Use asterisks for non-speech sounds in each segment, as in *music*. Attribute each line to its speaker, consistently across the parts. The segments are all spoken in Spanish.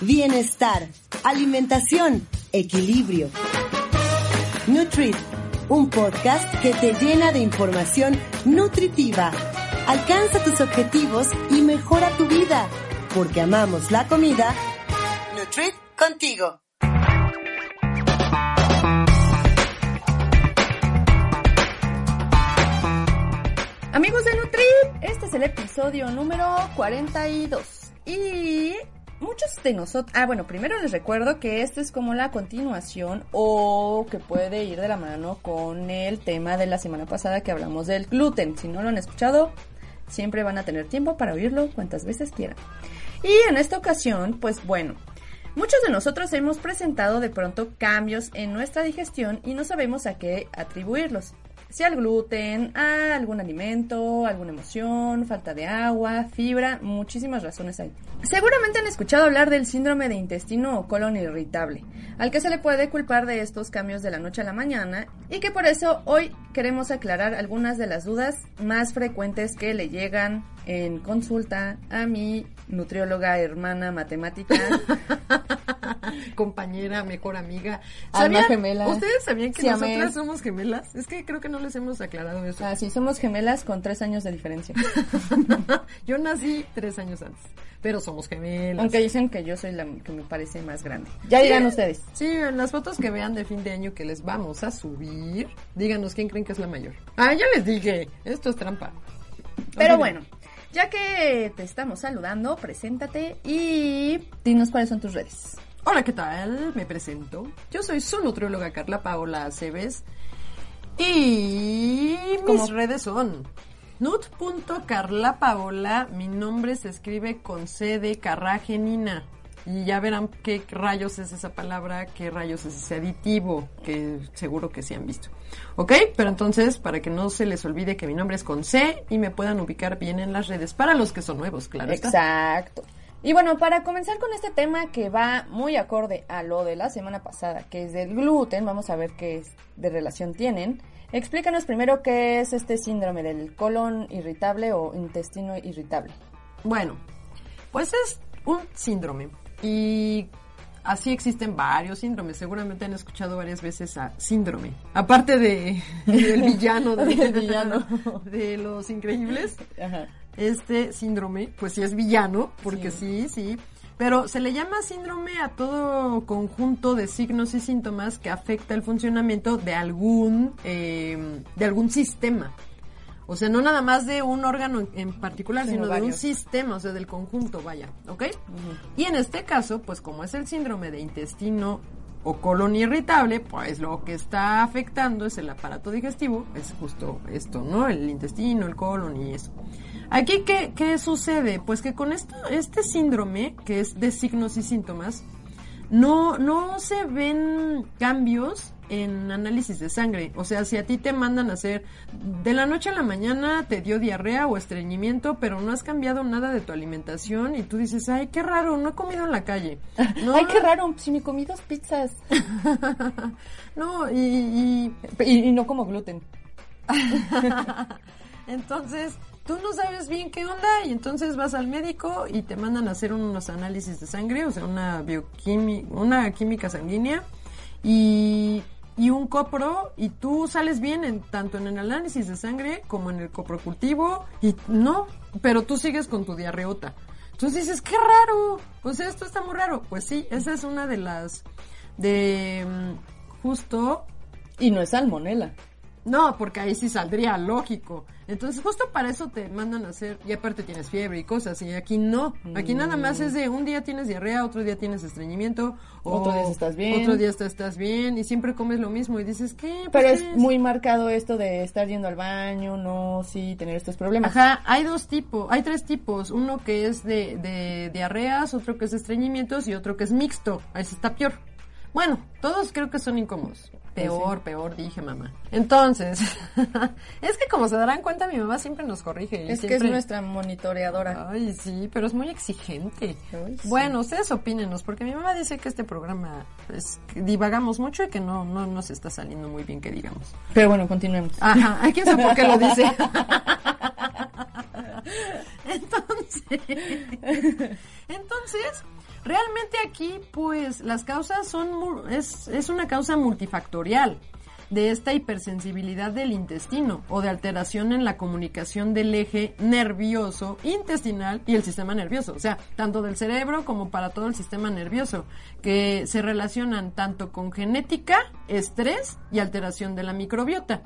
Speaker 1: bienestar, alimentación, equilibrio. Nutrit, un podcast que te llena de información nutritiva. Alcanza tus objetivos y mejora tu vida, porque amamos la comida. Nutrit contigo.
Speaker 2: Amigos de Nutrit, este es el episodio número 42. Y muchos de nosotros... Ah, bueno, primero les recuerdo que esto es como la continuación o que puede ir de la mano con el tema de la semana pasada que hablamos del gluten. Si no lo han escuchado, siempre van a tener tiempo para oírlo cuantas veces quieran. Y en esta ocasión, pues bueno, Muchos de nosotros hemos presentado de pronto cambios en nuestra digestión y no sabemos a qué atribuirlos si al gluten, algún alimento, alguna emoción, falta de agua, fibra, muchísimas razones hay. Seguramente han escuchado hablar del síndrome de intestino o colon irritable, al que se le puede culpar de estos cambios de la noche a la mañana y que por eso hoy queremos aclarar algunas de las dudas más frecuentes que le llegan en consulta a mi nutrióloga, hermana, matemática. *laughs*
Speaker 3: Compañera, mejor amiga.
Speaker 2: Alma gemela.
Speaker 3: ¿Ustedes sabían que
Speaker 2: Siamés.
Speaker 3: nosotras somos gemelas? Es que creo que no les hemos aclarado eso.
Speaker 2: Ah, sí, somos gemelas con tres años de diferencia. *laughs*
Speaker 3: Yo nací tres años antes, pero somos gemelas.
Speaker 2: Aunque dicen que yo soy la que me parece más grande. Ya dirán ustedes.
Speaker 3: Sí, en las fotos que vean de fin de año que les vamos a subir, díganos quién creen que es la mayor. Ah, ya les dije, esto es trampa.
Speaker 2: Pero bueno, ya que te estamos saludando, preséntate y dinos cuáles son tus redes.
Speaker 3: Hola, ¿qué tal? Me presento. Yo soy su nutrióloga Carla Paola Aceves y
Speaker 2: ¿Cómo?
Speaker 3: mis redes son nut.carlapaola, mi nombre se escribe con C de carragenina. Y ya verán qué rayos es esa palabra, qué rayos es ese aditivo, que seguro que sí han visto. ¿Ok? Pero entonces, para que no se les olvide que mi nombre es con C y me puedan ubicar bien en las redes, para los que son nuevos, claro. está.
Speaker 2: Exacto. Y bueno, para comenzar con este tema que va muy acorde a lo de la semana pasada, que es del gluten, vamos a ver qué es de relación tienen. Explícanos primero qué es este síndrome del colon irritable o intestino irritable.
Speaker 3: Bueno, pues es un síndrome y así existen varios síndromes. Seguramente han escuchado varias veces a síndrome. Aparte de *laughs* del villano de, *laughs*
Speaker 2: Del villano.
Speaker 3: de los increíbles,
Speaker 2: Ajá.
Speaker 3: este síndrome, pues sí es villano, porque sí, sí. Pero se le llama síndrome a todo conjunto de signos y síntomas que afecta el funcionamiento de algún, eh, de algún sistema. O sea, no nada más de un órgano en, particular,
Speaker 2: Sino
Speaker 3: sino, de un sistema, o sea, del conjunto, vaya, ¿ok? Y en este caso, pues como es el síndrome de intestino o colon irritable, pues lo que está afectando es el aparato digestivo, es justo esto, ¿no? El intestino, el colon y eso. Aquí, ¿qué, qué sucede? Pues que con esto, este síndrome, que es de signos y síntomas, no, no se ven cambios en análisis de sangre. O sea, si a ti te mandan a hacer de la noche a la mañana te dio diarrea o estreñimiento, pero no has cambiado nada de tu alimentación y tú dices, ay, qué raro, no he comido en la calle. *laughs* No,
Speaker 2: Ay, qué raro, si me comí dos pizzas. *laughs*
Speaker 3: no, y, y
Speaker 2: Y, y no como gluten. *laughs*
Speaker 3: entonces tú no sabes bien qué onda y entonces vas al médico y te mandan a hacer unos análisis de sangre, o sea, una bioquímica, una química sanguínea y, y un copro y tú sales bien en, tanto en el análisis de sangre como en el coprocultivo y no, pero tú sigues con tu diarreota. Entonces dices, qué raro, sea, esto está muy raro. Pues sí, esa es una de las, de, mm, justo
Speaker 2: Y no es salmonela.
Speaker 3: No, porque ahí sí saldría lógico. Entonces, justo para eso te mandan a hacer, y aparte tienes fiebre y cosas, y aquí no. Aquí nada más es de un día tienes diarrea, otro día tienes estreñimiento, o
Speaker 2: Otro día estás bien.
Speaker 3: Otro día estás, bien, y siempre comes lo mismo, y dices, ¿qué?
Speaker 2: Pero es
Speaker 3: ¿qué
Speaker 2: muy marcado esto de estar yendo al baño, no, sí, tener estos problemas.
Speaker 3: Ajá, hay dos tipos, hay tres tipos. Uno que es de, de diarreas, otro que es estreñimientos y otro que es mixto. Ese está peor. Bueno, todos creo que son incómodos. Peor, peor, dije mamá. Entonces, *laughs* es que como se darán cuenta, mi mamá siempre nos corrige.
Speaker 2: Es que es nuestra monitoreadora.
Speaker 3: Ay, sí, pero es muy exigente.
Speaker 2: Ay, sí.
Speaker 3: Bueno, ustedes opínenos, porque mi mamá dice que este programa, pues, que divagamos mucho y que no, no nos está saliendo muy bien, que digamos.
Speaker 2: Pero bueno, continuemos.
Speaker 3: Ajá, *laughs* hay quién sabe por qué lo dice. *laughs* Entonces, entonces, Realmente aquí, pues, las causas son, es, es una causa multifactorial de esta hipersensibilidad del intestino o de alteración en la comunicación del eje nervioso intestinal y el sistema nervioso, o sea, tanto del cerebro como para todo el sistema nervioso, que se relacionan tanto con genética, estrés y alteración de la microbiota.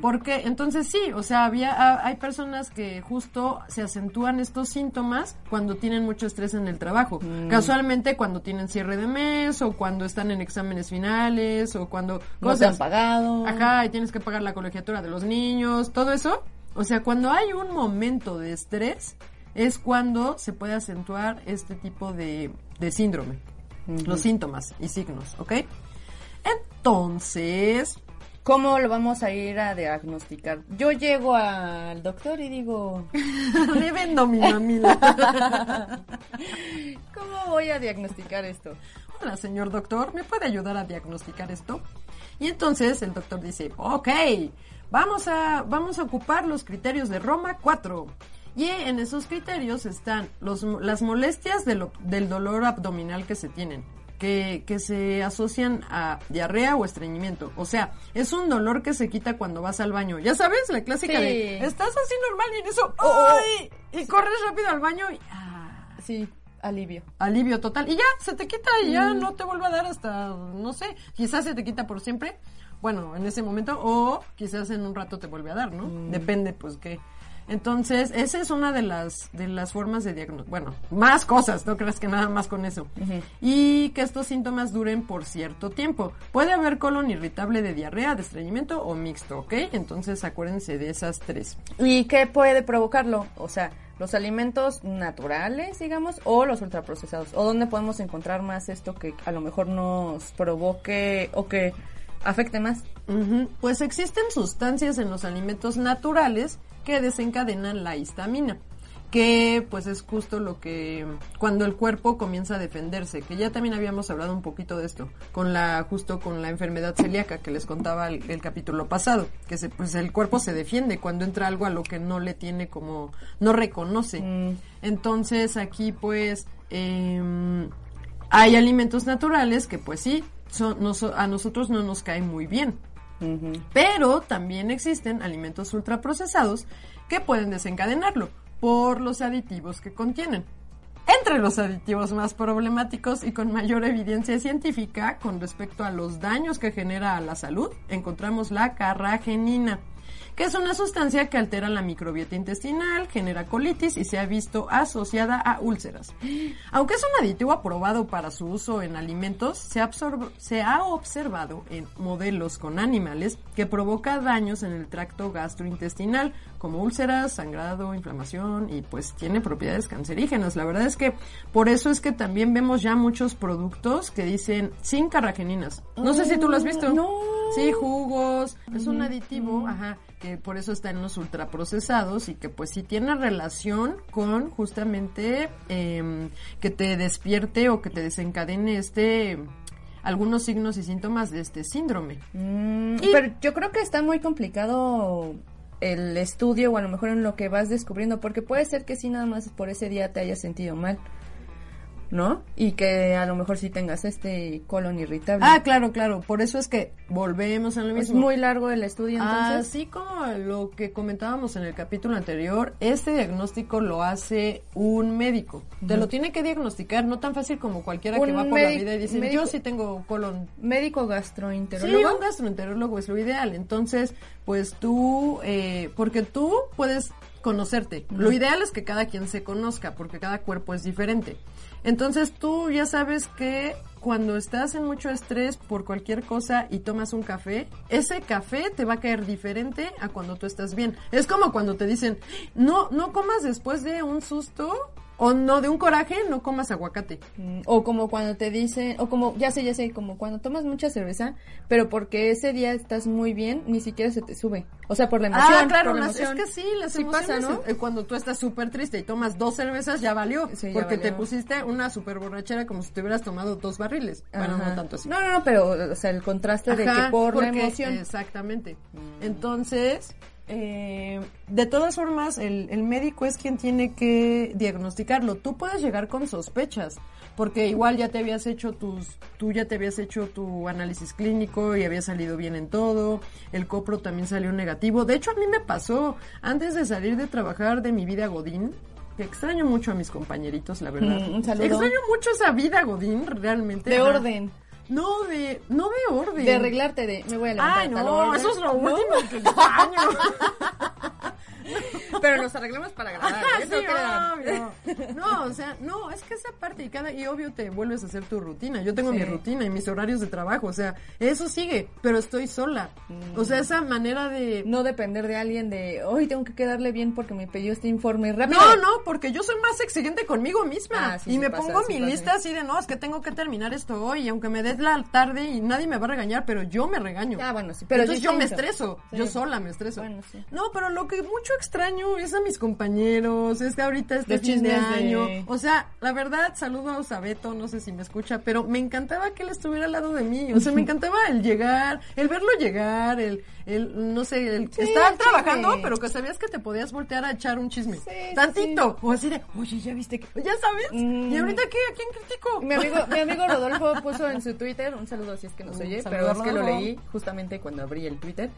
Speaker 3: Porque entonces sí, o sea, había ha- hay personas que justo se acentúan estos síntomas cuando tienen mucho estrés en el trabajo. Casualmente cuando tienen cierre de mes o cuando están en exámenes finales o cuando
Speaker 2: No te han pagado.
Speaker 3: Ajá, y tienes que pagar la colegiatura de los niños, todo eso. O sea, cuando hay un momento de estrés, es cuando se puede acentuar este tipo de, de síndrome. Los síntomas y signos, ¿ok? Entonces,
Speaker 2: ¿Cómo lo vamos a ir a diagnosticar? Yo llego al doctor y digo, *laughs*
Speaker 3: le vendo mi mamila. *laughs*
Speaker 2: ¿cómo voy a diagnosticar esto?
Speaker 3: Hola, señor doctor, ¿me puede ayudar a diagnosticar esto? Y entonces el doctor dice, ok, vamos a, vamos a ocupar los criterios de Roma 4. Y en esos criterios están los, las molestias de lo- del dolor abdominal que se tienen, que, que se asocian a diarrea o estreñimiento. O sea, es un dolor que se quita cuando vas al baño. Ya sabes, la clásica
Speaker 2: Sí.
Speaker 3: de, estás así normal y en eso,
Speaker 2: Oh, oh.
Speaker 3: ¡ay! Y corres rápido al baño y... ah,
Speaker 2: Sí, alivio.
Speaker 3: alivio total. Y ya, se te quita y ya no te vuelve a dar hasta, no sé, quizás se te quita por siempre, bueno, en ese momento, o quizás en un rato te vuelve a dar, ¿no? Depende, pues, qué. Entonces, esa es una de las, de las formas de diagnóstico. Bueno, más cosas, no creas que nada más con eso. Y que estos síntomas duren por cierto tiempo. Puede haber colon irritable de diarrea, de estreñimiento o mixto, ¿ok? Entonces, acuérdense de esas tres.
Speaker 2: ¿Y qué puede provocarlo? O sea, los alimentos naturales, digamos, o los ultraprocesados. ¿O dónde podemos encontrar más esto que a lo mejor nos provoque o que afecte más?
Speaker 3: Pues existen sustancias en los alimentos naturales que desencadenan la histamina, que pues es justo lo que cuando el cuerpo comienza a defenderse, que ya también habíamos hablado un poquito de esto, con la justo con la enfermedad celíaca que les contaba el, el capítulo pasado, que se, pues el cuerpo se defiende cuando entra algo a lo que no le tiene como no reconoce.
Speaker 2: Mm.
Speaker 3: Entonces aquí pues em, hay alimentos naturales que pues sí, son, a nosotros no nos caen muy bien. Pero también existen alimentos ultraprocesados que pueden desencadenarlo por los aditivos que contienen. Entre los aditivos más problemáticos y con mayor evidencia científica con respecto a los daños que genera a la salud, encontramos la carragenina, que es una sustancia que altera la microbiota intestinal, genera colitis y se ha visto asociada a úlceras. Aunque es un aditivo aprobado para su uso en alimentos, se se ha observado en modelos con animales que provoca daños en el tracto gastrointestinal, como úlceras, sangrado, inflamación y pues tiene propiedades cancerígenas. La verdad es que por eso es que también vemos ya muchos productos que dicen sin carrageninas. No sé si tú lo has visto.
Speaker 2: No.
Speaker 3: Sí, jugos. Es un aditivo, ajá, que por eso está en los ultraprocesados y que pues sí tiene relación con justamente em, que te despierte o que te desencadene este algunos signos y síntomas de este síndrome.
Speaker 2: Mm,
Speaker 3: Y-
Speaker 2: Pero yo creo que está muy complicado el estudio o a lo mejor en lo que vas descubriendo, porque puede ser que sí nada más por ese día te hayas sentido mal, ¿no? Y que a lo mejor sí tengas este colon irritable.
Speaker 3: Ah, claro, claro. Por eso es que volvemos a lo
Speaker 2: es
Speaker 3: mismo.
Speaker 2: muy largo el estudio entonces.
Speaker 3: Así como lo que comentábamos en el capítulo anterior, este diagnóstico lo hace un médico. Te lo tiene que diagnosticar, no tan fácil como cualquiera que va por la vida y dice,
Speaker 2: médico-
Speaker 3: yo sí tengo colon
Speaker 2: Médico
Speaker 3: Sí,
Speaker 2: gastroenterólogo.
Speaker 3: un gastroenterólogo es lo ideal. Entonces, pues tú, eh, porque tú puedes conocerte. Lo ideal es que cada quien se conozca, porque cada cuerpo es diferente. Entonces tú ya sabes que cuando estás en mucho estrés por cualquier cosa y tomas un café, ese café te va a caer diferente a cuando tú estás bien. Es como cuando te dicen, no, no comas después de un susto o no de un coraje, no comas aguacate.
Speaker 2: Mm, O como cuando te dicen, o como, ya sé, ya sé, como cuando tomas mucha cerveza, pero porque ese día estás muy bien, ni siquiera se te sube. O sea, por la emoción.
Speaker 3: Ah, claro,
Speaker 2: por la emoción.
Speaker 3: es que sí, las
Speaker 2: Sí pasa, ¿no?
Speaker 3: eh, Cuando tú estás súper triste y tomas dos cervezas, ya valió.
Speaker 2: Sí, ya
Speaker 3: porque te pusiste una súper borrachera como si te hubieras tomado dos barriles. Bueno, no tanto así.
Speaker 2: No, no, no, pero, o sea, el contraste de que por la emoción.
Speaker 3: Exactamente. Entonces, eh, de todas formas, el, el médico es quien tiene que diagnosticarlo. Tú puedes llegar con sospechas. porque igual ya te habías hecho tus, tú ya te habías hecho tu análisis clínico y había salido bien en todo, el copro también salió negativo. De hecho, a mí me pasó, antes de salir de trabajar de mi vida Godín, que extraño mucho a mis compañeritos, la verdad.
Speaker 2: Mm, un saludo.
Speaker 3: Extraño mucho esa vida Godín, realmente.
Speaker 2: De
Speaker 3: Ajá.
Speaker 2: orden.
Speaker 3: No, de, no de orden.
Speaker 2: De arreglarte de, me voy a levantar
Speaker 3: Ay, no, eso es lo último que extraño. *laughs* *laughs*
Speaker 2: Pero nos arreglamos para agradar. ¿eh?
Speaker 3: Sí,
Speaker 2: No crean.
Speaker 3: obvio. *laughs* No, o sea, no, es que esa parte y cada y obvio te vuelves a hacer tu rutina. Yo tengo
Speaker 2: Sí.
Speaker 3: mi rutina y mis horarios de trabajo, o sea, eso sigue, pero estoy sola. O sea, esa manera de
Speaker 2: No depender de alguien de, hoy tengo que quedarle bien porque me pidió este informe rápido.
Speaker 3: No, no, porque yo soy más exigente conmigo misma.
Speaker 2: Ah, sí,
Speaker 3: y me
Speaker 2: pasa,
Speaker 3: pongo mi lista así de, no, es que tengo que terminar esto hoy, y aunque me des la tarde y nadie me va a regañar, pero yo me regaño.
Speaker 2: Ah, bueno, sí, pero
Speaker 3: Entonces
Speaker 2: sí
Speaker 3: yo me estreso, yo sola me estreso.
Speaker 2: Bueno, sí.
Speaker 3: No, pero lo que mucho extraño es a mis compañeros, es que ahorita este
Speaker 2: Los
Speaker 3: fin de
Speaker 2: de-
Speaker 3: año. O sea, la verdad, saludos a Beto, no sé si me escucha, pero me encantaba que él estuviera al lado de mí. O sea, me *laughs* encantaba el llegar, el verlo llegar, el, el no sé, el
Speaker 2: Sí,
Speaker 3: estar
Speaker 2: el
Speaker 3: trabajando, pero que sabías que te podías voltear a echar un chisme.
Speaker 2: Sí,
Speaker 3: Tantito. O así de, oye, ya viste que, ya sabes.
Speaker 2: Mm.
Speaker 3: ¿Y ahorita qué? ¿A quién critico?
Speaker 2: Mi amigo, mi amigo *laughs* Rodolfo puso en su Twitter, un saludo si es que nos oye, pero es que lo leí justamente cuando abrí el Twitter,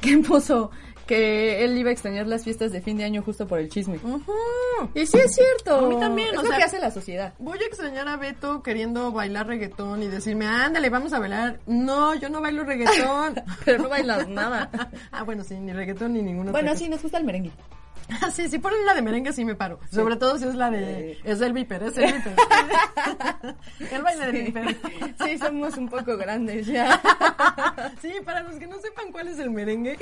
Speaker 2: que puso que él iba a extrañar las fiestas de fin de año justo por el chisme.
Speaker 3: Ujú.
Speaker 2: Y sí es cierto.
Speaker 3: A mí también,
Speaker 2: es
Speaker 3: o
Speaker 2: lo
Speaker 3: sea-
Speaker 2: que hace la sociedad.
Speaker 3: Voy a extrañar a Beto queriendo bailar reggaetón y decirme, ándale, vamos a bailar. No, yo no bailo reggaetón. *laughs*
Speaker 2: Pero no bailas nada. *laughs*
Speaker 3: ah, bueno, sí, ni reggaetón ni ninguna
Speaker 2: Bueno,
Speaker 3: otra
Speaker 2: sí, nos gusta el merengue. *laughs*
Speaker 3: sí, si ponen la de merengue sí me paro. Sobre todo si es la de... Es el viper, es el *laughs* viper. *laughs* el baile del viper.
Speaker 2: Sí, somos un poco grandes ya.
Speaker 3: sí, para los que no sepan cuál es el merengue.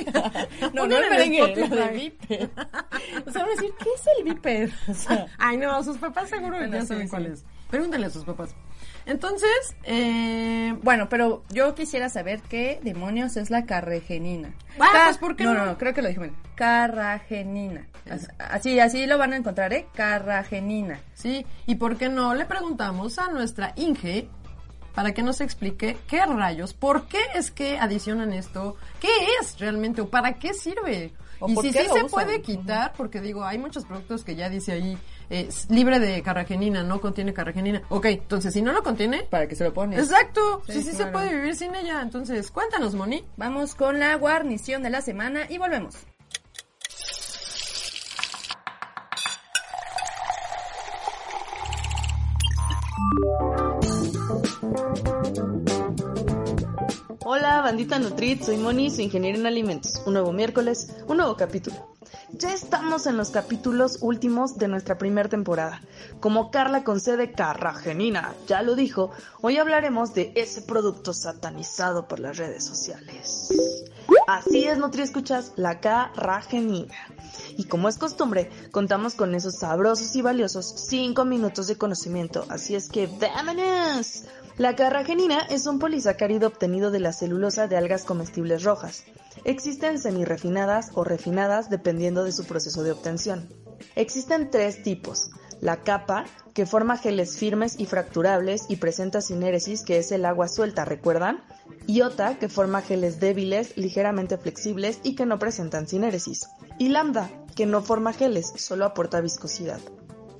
Speaker 2: No, no el
Speaker 3: en
Speaker 2: merengue,
Speaker 3: Spotify.
Speaker 2: de viper. O sea, van a decir, ¿qué es el viper? O sea,
Speaker 3: Ay, no, sus papás seguro
Speaker 2: Bueno,
Speaker 3: ya
Speaker 2: sí,
Speaker 3: saben
Speaker 2: sí.
Speaker 3: cuál es. Pregúntenle a sus papás. Entonces, eh,
Speaker 2: Bueno, pero yo quisiera saber qué demonios es la carragenina.
Speaker 3: Ah, pues, ¿por qué
Speaker 2: no,
Speaker 3: no?
Speaker 2: no, creo que lo dije mal. Carragenina. As- Así, así lo van a encontrar, ¿eh? Carragenina.
Speaker 3: Sí, y por qué no le preguntamos a nuestra Inge para que nos explique qué rayos, por qué es que adicionan esto, qué es realmente o para qué sirve.
Speaker 2: ¿O
Speaker 3: y si sí se
Speaker 2: usan?
Speaker 3: puede quitar, porque digo, hay muchos productos que ya dice ahí es libre de carragenina, no contiene carragenina. Ok, entonces si no lo contiene,
Speaker 2: Para que se lo pones.
Speaker 3: exacto,
Speaker 2: Sí,
Speaker 3: sí, sí se puede vivir sin ella. Entonces, cuéntanos, Moni.
Speaker 2: Vamos con la guarnición de la semana y volvemos.
Speaker 4: Hola, bandita Nutrit, soy Moni, su ingeniero en alimentos. Un nuevo miércoles, un nuevo capítulo. Ya estamos en los capítulos últimos de nuestra primera temporada. Como Carla con C de Carragenina ya lo dijo, hoy hablaremos de ese producto satanizado por las redes sociales. Así es, Nutri Escuchas, la carragenina. Y como es costumbre, contamos con esos sabrosos y valiosos 5 minutos de conocimiento, así es que ¡vámonos! La carragenina es un polisacárido obtenido de la celulosa de algas comestibles rojas. Existen semirefinadas o refinadas dependiendo de su proceso de obtención. Existen tres tipos. La capa, que forma geles firmes y fracturables y presenta sinéresis, que es el agua suelta, ¿recuerdan? Iota, que forma geles débiles, ligeramente flexibles y que no presentan sinéresis. Y lambda, que no forma geles, solo aporta viscosidad.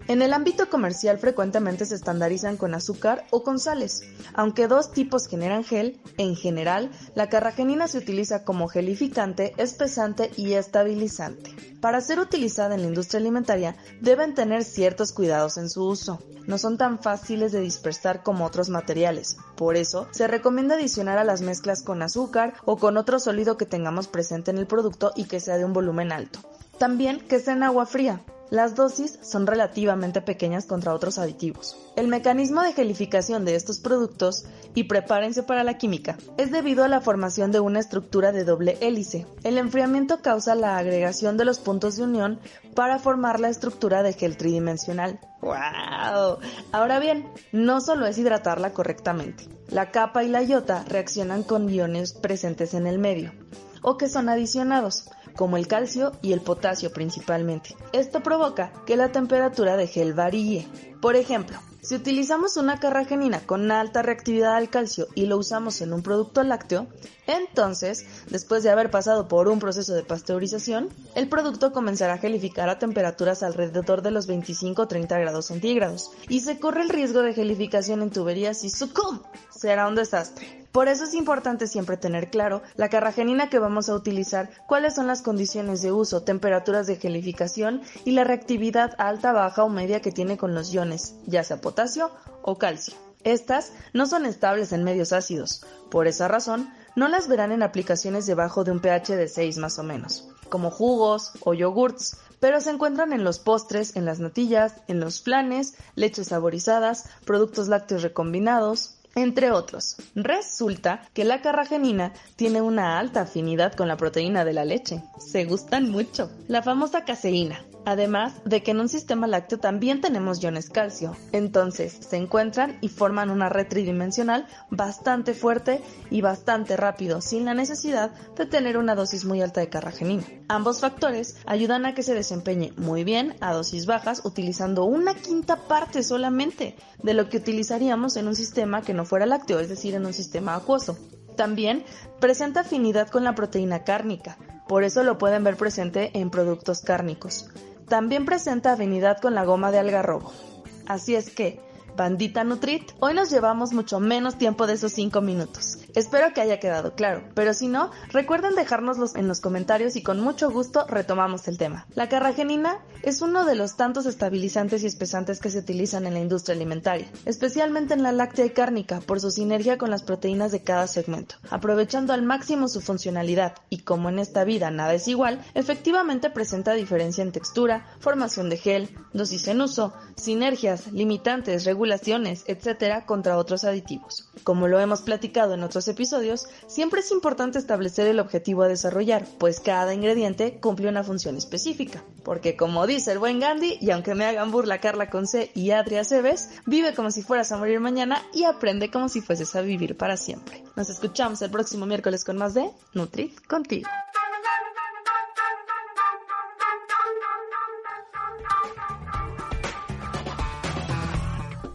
Speaker 4: En el ámbito comercial frecuentemente se estandarizan con azúcar o con sales. Aunque dos tipos generan gel, en general, la carragenina se utiliza como gelificante, espesante y estabilizante. Para ser utilizada en la industria alimentaria, deben tener ciertos cuidados en su uso. No son tan fáciles de dispersar como otros materiales. Por eso, se recomienda adicionar a las mezclas con azúcar o con otro sólido que tengamos presente en el producto y que sea de un volumen alto. También que sea en agua fría. Las dosis son relativamente pequeñas contra otros aditivos. El mecanismo de gelificación de estos productos, y prepárense para la química, es debido a la formación de una estructura de doble hélice. El enfriamiento causa la agregación de los puntos de unión para formar la estructura de gel tridimensional. ¡Wow! Ahora bien, no solo es hidratarla correctamente. La capa y la iota reaccionan con iones presentes en el medio, o que son adicionados como el calcio y el potasio principalmente. Esto provoca que la temperatura de gel varíe. Por ejemplo, Si utilizamos una carragenina con alta reactividad al calcio y lo usamos en un producto lácteo, entonces, después de haber pasado por un proceso de pasteurización, el producto comenzará a gelificar a temperaturas alrededor de los 25-30 grados centígrados y se corre el riesgo de gelificación en tuberías y ¡sucum! será un desastre. Por eso es importante siempre tener claro la carragenina que vamos a utilizar, cuáles son las condiciones de uso, temperaturas de gelificación y la reactividad alta, baja o media que tiene con los iones, ya sea potasio o calcio. Estas no son estables en medios ácidos. Por esa razón, no las verán en aplicaciones debajo de un pH de 6 más o menos, como jugos o yogurts, pero se encuentran en los postres, en las natillas, en los flanes, leches saborizadas, productos lácteos recombinados, entre otros. Resulta que la carragenina tiene una alta afinidad con la proteína de la leche. Se gustan mucho. La famosa caseína, Además de que en un sistema lácteo también tenemos iones calcio, entonces se encuentran y forman una red tridimensional bastante fuerte y bastante rápido, sin la necesidad de tener una dosis muy alta de carragenina. Ambos factores ayudan a que se desempeñe muy bien a dosis bajas utilizando una quinta parte solamente de lo que utilizaríamos en un sistema que no fuera lácteo, es decir, en un sistema acuoso. También presenta afinidad con la proteína cárnica, por eso lo pueden ver presente en productos cárnicos. También presenta afinidad con la goma de algarrobo. Así es que, bandita Nutrit, hoy nos llevamos mucho menos tiempo de esos 5 minutos. Espero que haya quedado claro, pero si no, recuerden dejárnoslos en los comentarios y con mucho gusto retomamos el tema. La carragenina es uno de los tantos estabilizantes y espesantes que se utilizan en la industria alimentaria, especialmente en la láctea y cárnica por su sinergia con las proteínas de cada segmento, aprovechando al máximo su funcionalidad y como en esta vida nada es igual, efectivamente presenta diferencia en textura, formación de gel, dosis en uso, sinergias, limitantes, regulaciones, etc. contra otros aditivos. Como lo hemos platicado en otros episodios, siempre es importante establecer el objetivo a desarrollar, pues cada ingrediente cumple una función específica. Porque como dice el buen Gandhi, y aunque me hagan burla Carla Conce y Adria Cebes, vive como si fueras a morir mañana y aprende como si fueses a vivir para siempre. Nos escuchamos el próximo miércoles con más de Nutri contigo.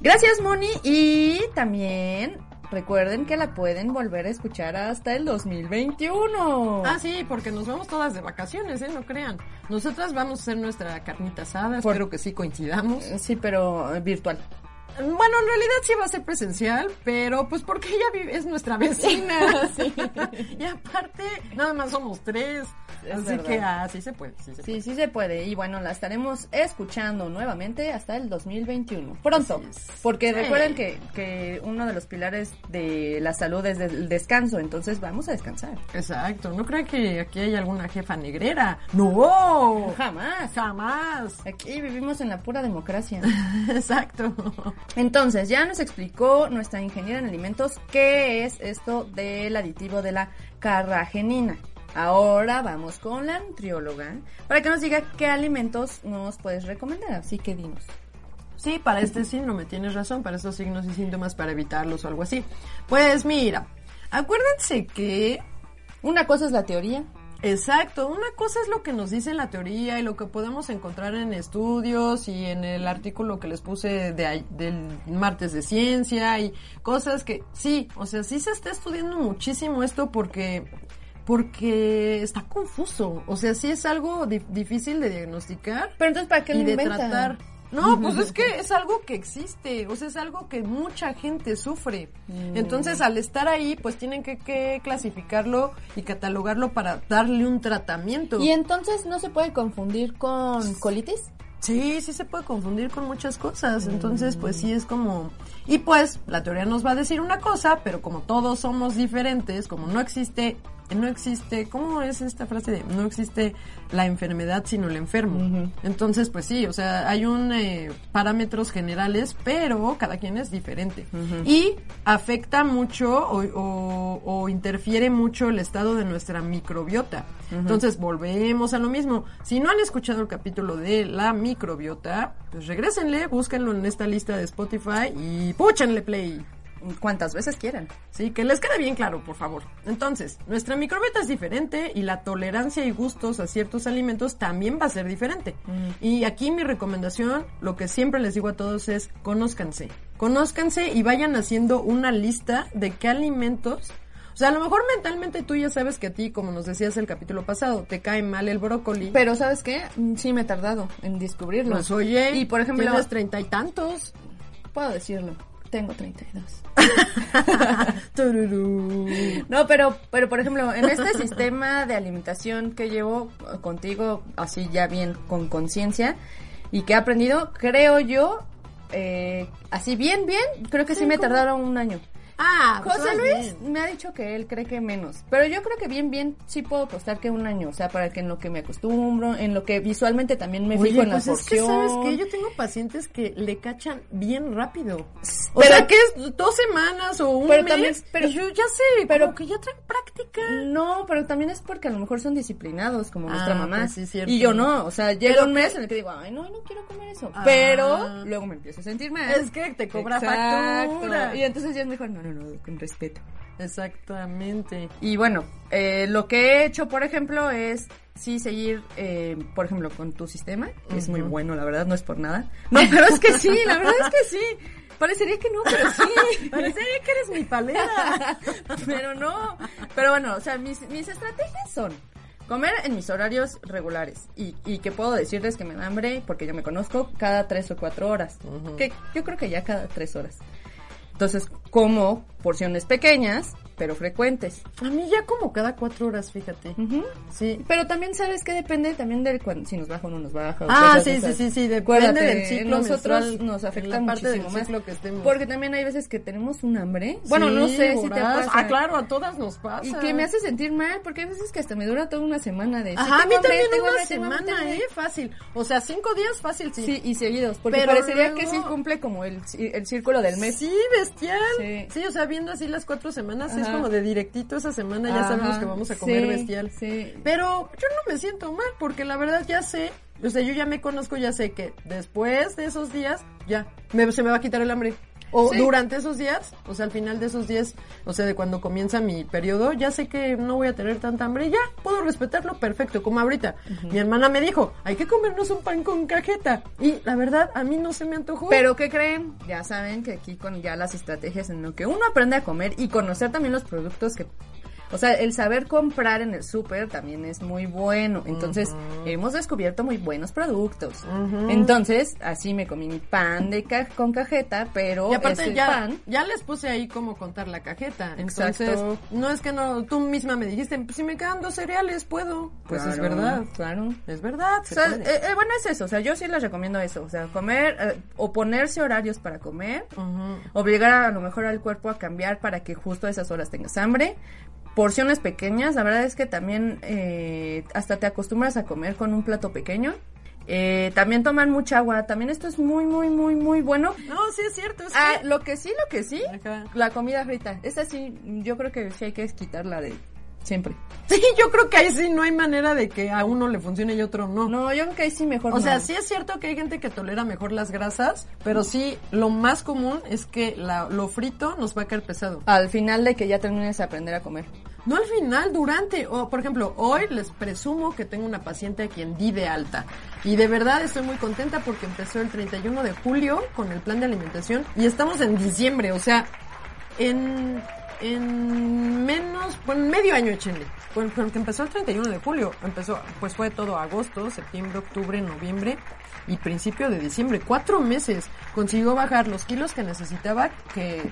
Speaker 2: Gracias, Moni. Y también Recuerden que la pueden volver a escuchar hasta el 2021.
Speaker 3: Ah, sí, porque nos vamos todas de vacaciones, ¿eh? No crean. Nosotras vamos a hacer nuestra carnita asada, espero que sí coincidamos.
Speaker 2: Sí, pero eh, virtual.
Speaker 3: Bueno, en realidad sí va a ser presencial, pero pues porque ella es nuestra vecina. *laughs* sí. *laughs* Y aparte, nada más somos tres. Así que así se puede. Sí, se
Speaker 2: sí, sí se puede. Y bueno, la estaremos escuchando nuevamente hasta el 2021. Pronto. Porque recuerden que, que uno de los pilares de la salud es el descanso. Entonces vamos a descansar.
Speaker 3: Exacto. No crean que aquí hay alguna jefa negrera. No.
Speaker 2: Jamás.
Speaker 3: Jamás.
Speaker 2: Aquí vivimos en la pura democracia. *laughs*
Speaker 3: Exacto.
Speaker 2: Entonces, ya nos explicó nuestra ingeniera en alimentos qué es esto del aditivo de la carragenina. Ahora vamos con la nutrióloga para que nos diga qué alimentos nos puedes recomendar. Así que dinos.
Speaker 3: Sí, para este síndrome tienes razón, para estos signos y síntomas, para evitarlos o algo así. Pues mira, acuérdense que
Speaker 2: una cosa es la teoría
Speaker 3: Exacto, una cosa es lo que nos dice la teoría y lo que podemos encontrar en estudios y en el artículo que les puse de, del martes de ciencia y cosas que sí, o sea, sí se está estudiando muchísimo esto porque porque está confuso, o sea, sí es algo difícil de diagnosticar.
Speaker 2: Pero entonces para qué
Speaker 3: y de tratar. No, pues es que *laughs* es algo que existe, o sea, es algo que mucha gente sufre. Mm. Entonces, al estar ahí, pues tienen que, que, clasificarlo y catalogarlo para darle un tratamiento.
Speaker 2: ¿Y entonces no se puede confundir con colitis?
Speaker 3: Sí, sí se puede confundir con muchas cosas. Entonces, pues sí es como... Y pues, la teoría nos va a decir una cosa, pero como todos somos diferentes, como no existe no existe, ¿cómo es esta frase de no existe la enfermedad sino el enfermo? Entonces, pues sí, o sea, hay un eh, parámetros generales, pero cada quien es diferente. Y afecta mucho o, o, interfiere mucho el estado de nuestra microbiota. Entonces, volvemos a lo mismo. Si no han escuchado el capítulo de la microbiota, pues regrésenle, búsquenlo en esta lista de Spotify y púchenle play.
Speaker 2: Cuantas veces quieran.
Speaker 3: Sí, que les quede bien claro, por favor. Entonces, nuestra microbiota es diferente y la tolerancia y gustos a ciertos alimentos también va a ser diferente. Y aquí mi recomendación, lo que siempre les digo a todos es, conózcanse. Conózcanse y vayan haciendo una lista de qué alimentos o sea, a lo mejor mentalmente tú ya sabes que a ti, como nos decías el capítulo pasado, te cae mal el brócoli.
Speaker 2: Pero ¿sabes qué? Mm, Sí me he tardado en descubrirlo.
Speaker 3: Pues oye,
Speaker 2: y por ejemplo,
Speaker 3: tienes treinta y tantos.
Speaker 2: puedo decirlo, tengo 32. *laughs*
Speaker 3: Tururú.
Speaker 2: No, pero, pero por ejemplo, en este sistema de alimentación que llevo contigo, así ya bien con conciencia, y que he aprendido, creo yo, eh, así bien, bien, creo que sí, me tardaron un año.
Speaker 3: Ah, pues
Speaker 2: José Luis
Speaker 3: bien.
Speaker 2: me ha dicho que él cree que menos, pero yo creo que bien, bien sí puedo costar que un año, o sea, para que en lo que me acostumbro, en lo que visualmente también me
Speaker 3: Oye,
Speaker 2: fijo en
Speaker 3: pues
Speaker 2: la
Speaker 3: es que
Speaker 2: porción.
Speaker 3: sabes que yo tengo pacientes que le cachan bien rápido. O
Speaker 2: Pero-
Speaker 3: sea, que es dos semanas o un
Speaker 2: Pero
Speaker 3: mes.
Speaker 2: también- pero-
Speaker 3: y yo ya sé,
Speaker 2: pero-
Speaker 3: que ya traen práctica.
Speaker 2: No, pero también es porque a lo mejor son disciplinados, como
Speaker 3: Ah,
Speaker 2: nuestra mamá.
Speaker 3: pues sí, cierto.
Speaker 2: y yo no, o sea, llega
Speaker 3: Pero
Speaker 2: un
Speaker 3: que-
Speaker 2: mes en el que digo, ay, no, no quiero comer eso.
Speaker 3: Ah.
Speaker 2: Pero luego me empiezo a sentir mal.
Speaker 3: Es que te cobra
Speaker 2: Exacto.
Speaker 3: factura.
Speaker 2: Y entonces ya es mejor, no, no, no, con respeto.
Speaker 3: Exactamente.
Speaker 2: Y bueno, eh, lo que he hecho, por ejemplo, es sí seguir, eh, por ejemplo, con tu sistema. que Es muy bueno, la verdad, no es por nada. No, pero es que sí, la verdad es que sí. Parecería que no, pero sí. *laughs*
Speaker 3: Parecería que eres mi palera. *laughs*
Speaker 2: pero no. Pero bueno, o sea, mis, mis estrategias son comer en mis horarios regulares y, y que puedo decirles que me da hambre, porque yo me conozco, cada tres o cuatro horas. Que yo creo que ya cada tres horas. Entonces, como porciones pequeñas, pero frecuentes.
Speaker 3: A mí ya como cada cuatro horas, fíjate. Sí.
Speaker 2: Pero también sabes que depende también de cuan- si nos baja o no nos baja.
Speaker 3: Ah, sí,
Speaker 2: de
Speaker 3: sí, sí, sí, depende
Speaker 2: Acuérdate,
Speaker 3: del ciclo
Speaker 2: nosotros
Speaker 3: menstrual,
Speaker 2: nos afecta
Speaker 3: parte del
Speaker 2: muchísimo más.
Speaker 3: ciclo que estemos.
Speaker 2: Porque también hay veces que tenemos un hambre. Bueno, no sé si te pasa.
Speaker 3: Ah, claro, a todas nos pasa.
Speaker 2: Y que me hace sentir mal, porque hay veces que hasta me dura toda una semana de...
Speaker 3: Ajá, a mí también
Speaker 2: tengo
Speaker 3: una
Speaker 2: hambre, tengo hambre,
Speaker 3: semana, ¿eh? Fácil. O sea, cinco días fácil, sí.
Speaker 2: Sí, y seguidos, porque
Speaker 3: Pero
Speaker 2: parecería
Speaker 3: luego-
Speaker 2: que sí cumple como el, el círculo del mes.
Speaker 3: Sí, bestial.
Speaker 2: Sí.
Speaker 3: Sí. o sea, viendo así las cuatro semanas, es
Speaker 2: Ajá.
Speaker 3: como de directito esa semana, ya
Speaker 2: Ajá,
Speaker 3: sabemos que vamos a comer
Speaker 2: sí,
Speaker 3: bestial.
Speaker 2: Sí.
Speaker 3: Pero yo no me siento mal, porque la verdad ya sé, o sea, yo ya me conozco, ya sé que después de esos días, ya, me- se me va a quitar el hambre. O
Speaker 2: Sí.
Speaker 3: durante esos días, o sea, al final de esos días, o sea, de cuando comienza mi periodo, ya sé que no voy a tener tanta hambre, ya, puedo respetarlo perfecto, como ahorita. Mi hermana me dijo, hay que comernos un pan con cajeta. Y la verdad, a mí no se me antojó.
Speaker 2: Pero ¿qué creen? Ya saben que aquí con ya las estrategias en lo que uno aprende a comer y conocer también los productos que... O sea, el saber comprar en el súper también es muy bueno. Entonces, hemos descubierto muy buenos productos. Entonces, así me comí mi pan de ca- con cajeta, pero
Speaker 3: Y aparte ya,
Speaker 2: pan...
Speaker 3: ya les puse ahí cómo contar la cajeta. Entonces,
Speaker 2: Exacto.
Speaker 3: no es que no, tú misma me dijiste, si me quedan dos cereales, puedo. Pues es verdad.
Speaker 2: Claro.
Speaker 3: Es verdad.
Speaker 2: O
Speaker 3: se
Speaker 2: sea, eh, eh, bueno, es eso. O sea, yo sí les recomiendo eso. O sea, comer eh, o ponerse horarios para comer.
Speaker 3: Ujú.
Speaker 2: Obligar a, lo mejor al cuerpo a cambiar para que justo a esas horas tengas hambre. Porciones pequeñas. La verdad es que también eh, hasta te acostumbras a comer con un plato pequeño. Eh, también toman mucha agua. También esto es muy, muy, muy, muy bueno.
Speaker 3: No, sí es cierto. Es
Speaker 2: Ah,
Speaker 3: que-
Speaker 2: lo que sí, lo que sí,
Speaker 3: Ajá.
Speaker 2: la comida frita. Esa sí, yo creo que sí hay que quitarla de siempre.
Speaker 3: Sí, yo creo que ahí sí no hay manera de que a uno le funcione y a otro no.
Speaker 2: No, yo creo que ahí sí mejor
Speaker 3: O sea, sí es cierto que hay gente que tolera mejor las grasas, pero sí lo más común es que la- lo frito nos va a caer pesado.
Speaker 2: Al final de que ya termines de aprender a comer.
Speaker 3: No al final, durante. O, por ejemplo, hoy les presumo que tengo una paciente a quien di de alta. Y de verdad estoy muy contenta porque empezó el 31 de julio con el plan de alimentación y estamos en diciembre. O sea, en, en menos, bueno, medio año échenle. Bueno, que empezó el 31 de julio. Empezó, pues fue todo agosto, septiembre, octubre, noviembre y principio de diciembre. Cuatro meses. Consiguió bajar los kilos que necesitaba que...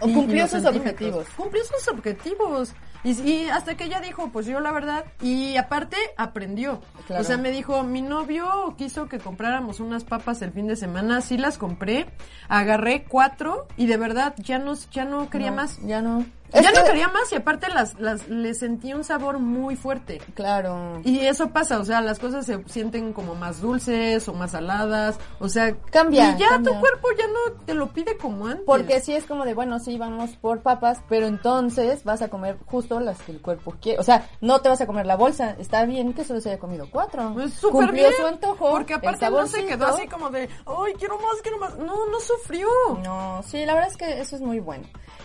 Speaker 2: O cumplió sus objetivos.
Speaker 3: Cumplió sus objetivos. Y, y hasta que ella dijo, pues yo la verdad, y aparte aprendió.
Speaker 2: Claro.
Speaker 3: O sea, me dijo, mi novio quiso que compráramos unas papas el fin de semana, sí las compré, agarré cuatro y de verdad ya no, ya no quería
Speaker 2: No,
Speaker 3: más.
Speaker 2: Ya no. Es
Speaker 3: ya no
Speaker 2: que-
Speaker 3: quería más y aparte las, las, le sentí un sabor muy fuerte.
Speaker 2: Claro.
Speaker 3: Y eso pasa, o sea, las cosas se sienten como más dulces o más saladas, o sea,
Speaker 2: Cambia,
Speaker 3: Y ya
Speaker 2: cambia.
Speaker 3: tu cuerpo ya no te lo pide como antes.
Speaker 2: Porque sí es como de, bueno, sí, vamos por papas, pero entonces vas a comer justo las que el cuerpo quiere. O sea, no te vas a comer la bolsa. Está bien que solo se haya comido cuatro.
Speaker 3: Pues súper
Speaker 2: Cumplió
Speaker 3: bien,
Speaker 2: su antojo.
Speaker 3: Porque aparte no se quedó así como de, ay, quiero más, quiero más. No, no sufrió.
Speaker 2: No, sí, la verdad es que eso es muy bueno.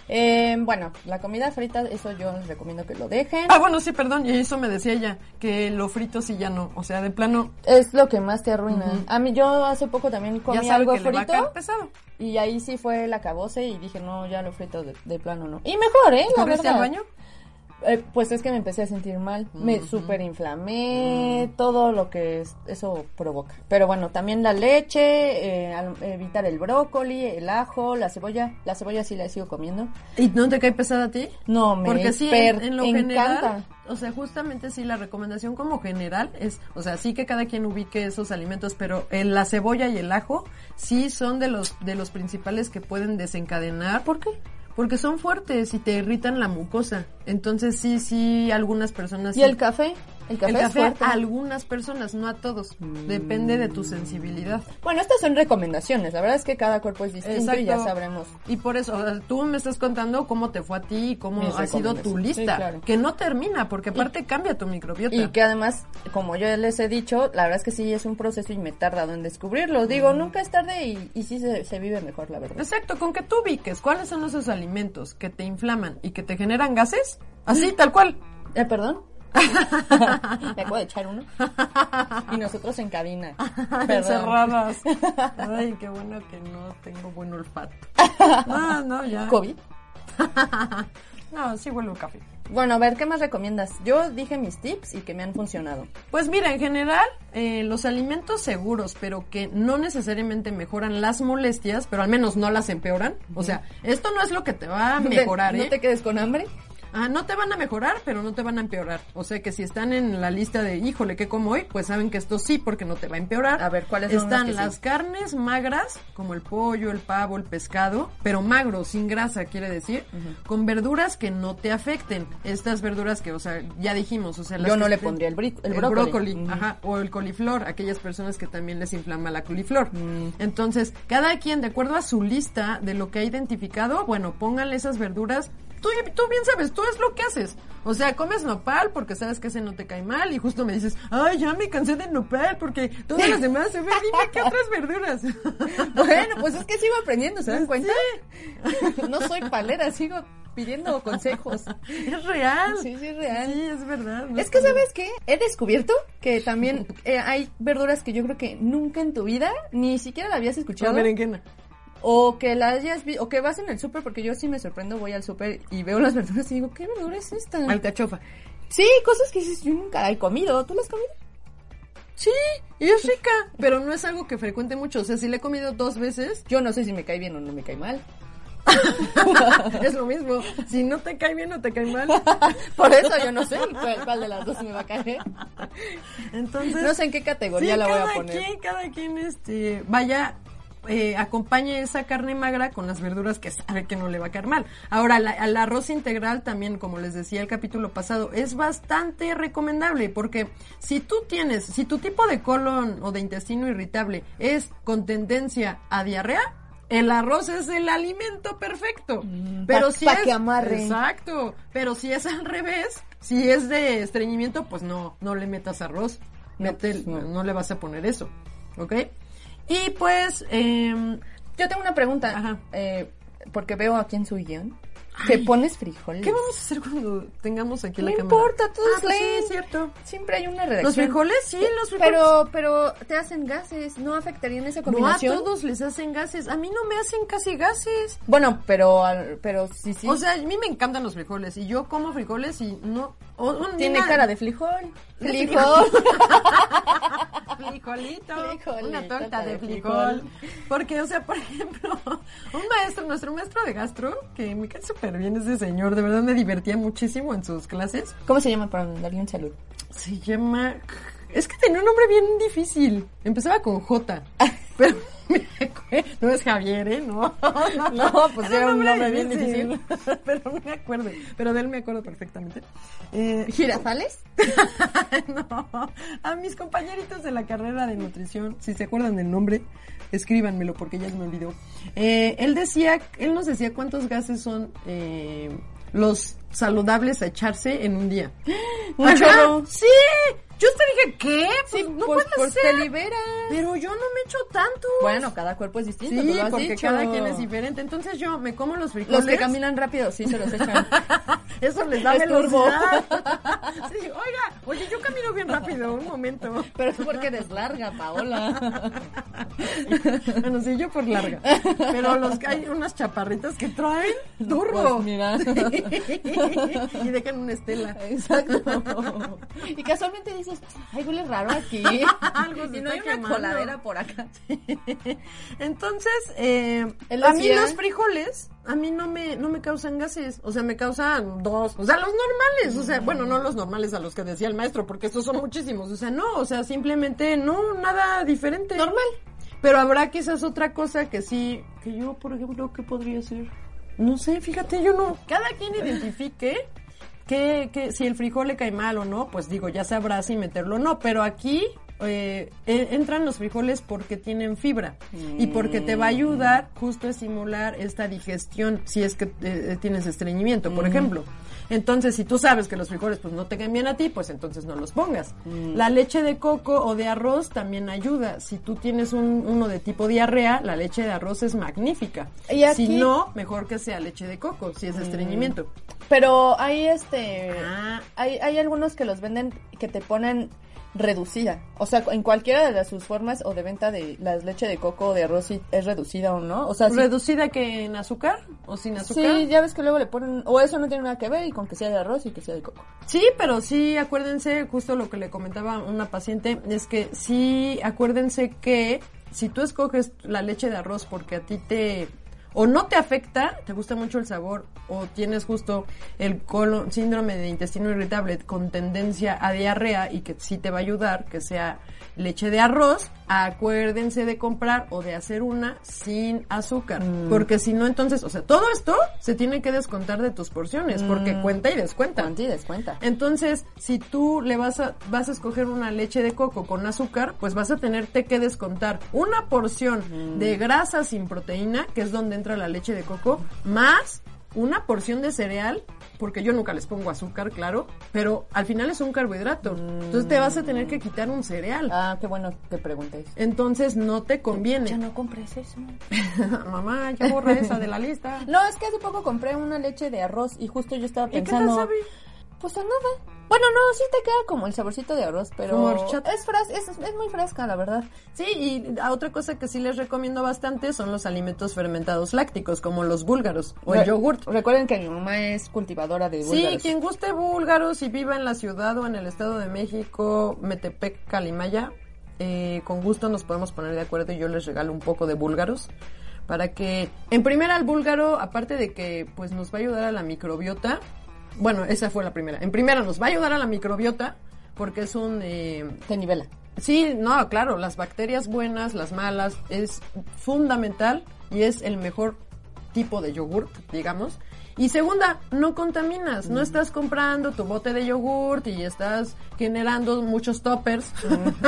Speaker 2: Eh, bueno, la comida frita, eso yo les recomiendo que lo dejen.
Speaker 3: Ah, bueno, sí, perdón, y eso me decía ella, que lo frito sí ya no, o sea, de plano,
Speaker 2: Es lo que más te arruina. A mí, yo hace poco también comí
Speaker 3: ya
Speaker 2: algo
Speaker 3: que le va a
Speaker 2: frito.
Speaker 3: caer pesado.
Speaker 2: Y ahí sí fue el acabose y dije, no, ya lo frito de, de plano no. Y mejor, ¿eh? La
Speaker 3: ¿Corriste
Speaker 2: verdad.
Speaker 3: al baño?
Speaker 2: Eh, pues es que me empecé a sentir mal, me super inflamé, todo lo que es- eso provoca. Pero bueno, también la leche, eh, al- evitar el brócoli, el ajo, la cebolla. La cebolla sí la sigo comiendo.
Speaker 3: ¿Y no te cae pesada a ti?
Speaker 2: No, me
Speaker 3: Porque sí, en, en lo
Speaker 2: encanta.
Speaker 3: general, o sea, justamente sí, la recomendación como general es, o sea, sí que cada quien ubique esos alimentos, pero eh, la cebolla y el ajo sí son de los, de los principales que pueden desencadenar. ¿Por qué? Porque son fuertes y te irritan la mucosa. Entonces sí, sí, algunas personas...
Speaker 2: ¿Y
Speaker 3: sí-
Speaker 2: el café? El café,
Speaker 3: el a algunas personas, no a todos. Depende de tu sensibilidad.
Speaker 2: Bueno, estas son recomendaciones. La verdad es que cada cuerpo es distinto y ya sabremos.
Speaker 3: Y por eso, o sea, tú me estás contando cómo te fue a ti y cómo
Speaker 2: Mis
Speaker 3: ha sido tu lista.
Speaker 2: Sí, claro.
Speaker 3: Que no termina, porque aparte cambia tu microbiota.
Speaker 2: Y que además, como yo les he dicho, la verdad es que sí es un proceso y me he tardado en descubrirlo. Digo, nunca es tarde y, y sí se, se vive mejor, la verdad.
Speaker 3: Exacto, con que tú ubiques cuáles son esos alimentos que te inflaman y que te generan gases, así, tal cual.
Speaker 2: Eh, perdón. *laughs* Me acabo de echar uno. Y nosotros en cabina. *laughs*
Speaker 3: Encerradas. *laughs* Ay, qué bueno que no tengo buen olfato. No, no, ya.
Speaker 2: COVID.
Speaker 3: No, sí un café.
Speaker 2: Bueno, a ver, ¿qué más recomiendas? Yo dije mis tips y que me han funcionado.
Speaker 3: Pues mira, en general, eh, los alimentos seguros, pero que no necesariamente mejoran las molestias, pero al menos no las empeoran. O sea, esto no es lo que te va a mejorar,
Speaker 2: ¿No
Speaker 3: ¿eh?
Speaker 2: te quedes con hambre?
Speaker 3: Ah, no te van a mejorar, pero no te van a empeorar. O sea que si están en la lista de, híjole, ¿qué como hoy? Pues saben que esto sí, porque no te va a empeorar.
Speaker 2: A ver, ¿cuáles son
Speaker 3: Están
Speaker 2: las que
Speaker 3: las
Speaker 2: sí?
Speaker 3: carnes magras, como el pollo, el pavo, el pescado, pero magro, sin grasa, quiere decir, con verduras que no te afecten. Estas verduras que, o sea, ya dijimos, o sea, las
Speaker 2: Yo no le pondría el, el
Speaker 3: el
Speaker 2: brócoli.
Speaker 3: ajá, o el coliflor, aquellas personas que también les inflama la coliflor.
Speaker 2: Mm.
Speaker 3: Entonces, cada quien, de acuerdo a su lista de lo que ha identificado, bueno, pónganle esas verduras. Tú, tú bien sabes, tú es lo que haces. O sea, comes nopal porque sabes que ese no te cae mal y justo me dices, ay, ya me cansé de nopal porque todas las demás se ven, dime qué otras verduras. *laughs*
Speaker 2: Bueno, pues es que sigo aprendiendo, ¿se dan cuenta? *laughs* No soy palera, sigo pidiendo consejos.
Speaker 3: es real.
Speaker 2: Sí, sí, es real.
Speaker 3: Sí, es verdad. no
Speaker 2: Es que, ¿sabes qué? He descubierto que también eh, hay verduras que yo creo que nunca en tu vida ni siquiera la habías
Speaker 3: La
Speaker 2: escuchado.
Speaker 3: berenjena.
Speaker 2: O que la hayas vi- o que vas en el súper, porque yo sí me sorprendo, voy al súper y veo las verduras y digo, ¿qué verdura es esta?
Speaker 3: Alcachofa.
Speaker 2: Sí, cosas que dices, yo nunca la he comido. ¿Tú las has comido?
Speaker 3: Sí, y es rica, pero no es algo que frecuente mucho. O sea, si le he comido dos veces,
Speaker 2: Yo no sé si me cae bien o no me cae mal. *laughs*
Speaker 3: es lo mismo. Si no te cae bien o te cae mal. *laughs*
Speaker 2: Por eso yo no sé cuál, cuál de las dos me va a caer.
Speaker 3: Entonces,
Speaker 2: No sé en qué categoría
Speaker 3: sí,
Speaker 2: la voy
Speaker 3: cada
Speaker 2: a poner.
Speaker 3: quien, cada quien, este, vaya, eh, acompañe esa carne magra con las verduras que sabe que no le va a caer mal. Ahora, la- al arroz integral también, como les decía el capítulo pasado, es bastante recomendable porque si tú tienes, si tu tipo de colon o de intestino irritable es con tendencia a diarrea, el arroz es el alimento perfecto. pero
Speaker 2: pa-
Speaker 3: si
Speaker 2: Mm, pa
Speaker 3: es
Speaker 2: que amarre.
Speaker 3: Exacto. Pero si es al revés, si es de estreñimiento, pues no, no le metas arroz.
Speaker 2: No,
Speaker 3: Mete-
Speaker 2: pues
Speaker 3: no.
Speaker 2: no.
Speaker 3: le vas a poner eso. ¿Ok? Y pues, em,
Speaker 2: Yo tengo una pregunta.
Speaker 3: Ajá.
Speaker 2: eh, porque veo aquí en su guion que pones frijoles.
Speaker 3: ¿qué vamos a hacer cuando tengamos aquí
Speaker 2: No
Speaker 3: la cámara?
Speaker 2: importa, todos
Speaker 3: ah, pues sí, es cierto.
Speaker 2: Siempre hay una redacción.
Speaker 3: Los frijoles, sí, los frijoles.
Speaker 2: Pero, pero te hacen gases, ¿no afectarían esa
Speaker 3: no a
Speaker 2: combinación?
Speaker 3: todos les hacen gases. A mí no me hacen casi gases.
Speaker 2: Bueno, pero, pero sí, sí.
Speaker 3: O sea, a mí me encantan los frijoles y yo como frijoles y no... o- o-
Speaker 2: tiene cara de frijol.
Speaker 3: Frijol. *laughs* Frijolito, una torta de frijol.
Speaker 2: frijol.
Speaker 3: Porque, o sea, por ejemplo, *laughs* un maestro, nuestro maestro de gastro, que me cae súper bien ese señor, de verdad me divertía muchísimo en sus clases.
Speaker 2: ¿Cómo se llama para darle un saludo?
Speaker 3: Se llama... Es que tenía un nombre bien difícil. Empezaba con J. *laughs* Pero me acue- no es Javier, ¿eh? No. *laughs*
Speaker 2: No, pues era un nombre bien *laughs*
Speaker 3: Pero no me acuerdo. Pero de él me acuerdo perfectamente. Eh,
Speaker 2: ¿Girafales?
Speaker 3: no, a mis compañeritos de la carrera de nutrición, si se acuerdan del nombre, escríbanmelo porque ya se me olvidó. Eh, él decía, él nos decía cuántos gases son eh, los saludables a echarse en un día.
Speaker 2: Un chorro.
Speaker 3: Sí, yo te dije, ¿qué?
Speaker 2: Sí,
Speaker 3: Pues no
Speaker 2: pues,
Speaker 3: puede
Speaker 2: pues
Speaker 3: ser.
Speaker 2: te liberas.
Speaker 3: Pero yo no me echo tanto.
Speaker 2: Bueno, cada cuerpo es distinto,
Speaker 3: Sí,
Speaker 2: tú lo has
Speaker 3: porque
Speaker 2: dicho.
Speaker 3: cada quien es diferente. Entonces yo me como los frijoles.
Speaker 2: Los que caminan rápido, sí se los echan. *laughs*
Speaker 3: Eso les da
Speaker 2: Es
Speaker 3: velocidad. Sí, oiga, oye, yo camino bien rápido, un momento.
Speaker 2: Pero es porque deslarga, Paola. *laughs*
Speaker 3: Bueno, sí, yo por larga. Pero los que hay unas chaparritas que traen turbo.
Speaker 2: Pues mira. *laughs*
Speaker 3: y dejan una estela.
Speaker 2: Exacto. Y casualmente ay, huele raro aquí. *laughs*
Speaker 3: Algo se
Speaker 2: y no hay una coladera por acá. *laughs*
Speaker 3: Entonces, eh, a mí los frijoles, a mí no me, no me causan gases. O sea, me causan dos. O sea, los normales. O sea, bueno, no los normales a los que decía el maestro, porque estos son muchísimos. O sea, no, o sea, simplemente no, nada diferente.
Speaker 2: Normal.
Speaker 3: Pero habrá quizás otra cosa que sí, que yo, por ejemplo, ¿qué podría ser? No sé, fíjate, yo no. Cada quien identifique que, que si el frijol le cae mal o no, pues digo, ya sabrá si meterlo o no. Pero aquí eh, entran los frijoles porque tienen fibra y porque te va a ayudar justo a estimular esta digestión si es que eh, tienes estreñimiento, por ejemplo. Entonces, si tú sabes que los frijoles pues no te caen bien a ti, pues entonces no los pongas. La leche de coco o de arroz también ayuda. Si tú tienes un, uno de tipo diarrea, la leche de arroz es magnífica.
Speaker 2: Y aquí-
Speaker 3: Si no, mejor que sea leche de coco, si es estreñimiento.
Speaker 2: Pero hay este.
Speaker 3: Ah.
Speaker 2: Hay, hay algunos que los venden que te ponen reducida. O sea, en cualquiera de las sus formas o de venta de la leche de coco o de arroz es reducida o no. O sea,
Speaker 3: ¿Reducida que en azúcar o sin azúcar?
Speaker 2: sí, ya ves que luego le ponen. O eso no tiene nada que ver y con que sea de arroz y que sea de coco.
Speaker 3: Sí, pero sí, acuérdense, justo lo que le comentaba una paciente, es que sí, acuérdense que si tú escoges la leche de arroz porque a ti te o no te afecta, te gusta mucho el sabor, o tienes justo el colon, síndrome de intestino irritable con tendencia a diarrea y que sí te va a ayudar, que sea leche de arroz, acuérdense de comprar o de hacer una sin azúcar, porque si no entonces, o sea, todo esto se tiene que descontar de tus porciones, porque cuenta y descuenta.
Speaker 2: Cuenta y descuenta.
Speaker 3: Entonces, si tú le vas a, vas a escoger una leche de coco con azúcar, pues vas a tenerte que descontar una porción de grasa sin proteína, que es donde entra la leche de coco, más una porción de cereal, porque yo nunca les pongo azúcar, claro, pero al final es un carbohidrato. Entonces te vas a tener que quitar un cereal.
Speaker 2: Ah, qué bueno que preguntéis.
Speaker 3: Entonces no te
Speaker 2: Ya
Speaker 3: conviene.
Speaker 2: no compres eso. *laughs*
Speaker 3: Mamá, ya borra esa de la lista.
Speaker 2: No, es que hace poco compré una leche de arroz y justo yo estaba
Speaker 3: ¿Y qué tal
Speaker 2: pensando.
Speaker 3: sabe?
Speaker 2: Pues a nada. Bueno, no, sí te queda como el saborcito de arroz, pero es, fras es, es muy fresca, la verdad.
Speaker 3: Sí, y a otra cosa que sí les recomiendo bastante son los alimentos fermentados lácticos, como los búlgaros o el yogurt.
Speaker 2: Recuerden que mi mamá es cultivadora de
Speaker 3: Sí,
Speaker 2: búlgaros.
Speaker 3: quien guste búlgaros y viva en la ciudad o en el Estado de México, Metepec, Calimaya, eh, con gusto nos podemos poner de acuerdo y yo les regalo un poco de búlgaros para que, en primera, el búlgaro, aparte de que pues nos va a ayudar a la microbiota, bueno, esa fue la primera. En primera, nos va a ayudar a la microbiota porque es un... eh,
Speaker 2: Te nivela.
Speaker 3: Sí, no, claro, las bacterias buenas, las malas, es fundamental y es el mejor tipo de yogurt, digamos. Y segunda, no contaminas, no estás comprando tu bote de yogurt y estás generando muchos toppers.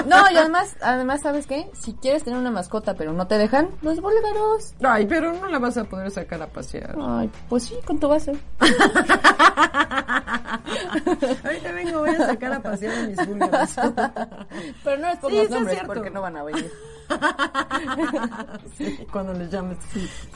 Speaker 2: No, y además, además, ¿sabes qué? Si quieres tener una mascota pero no te dejan, los búlgaros.
Speaker 3: Ay, pero no la vas a poder sacar a pasear.
Speaker 2: Ay, pues sí, con tu base. *laughs* *laughs*
Speaker 3: Ahorita vengo, voy a sacar a pasear a mis búlgaros. *laughs*
Speaker 2: Pero no les pongas
Speaker 3: sí es
Speaker 2: nombres porque no van a venir. *laughs*
Speaker 3: Sí, cuando les llames.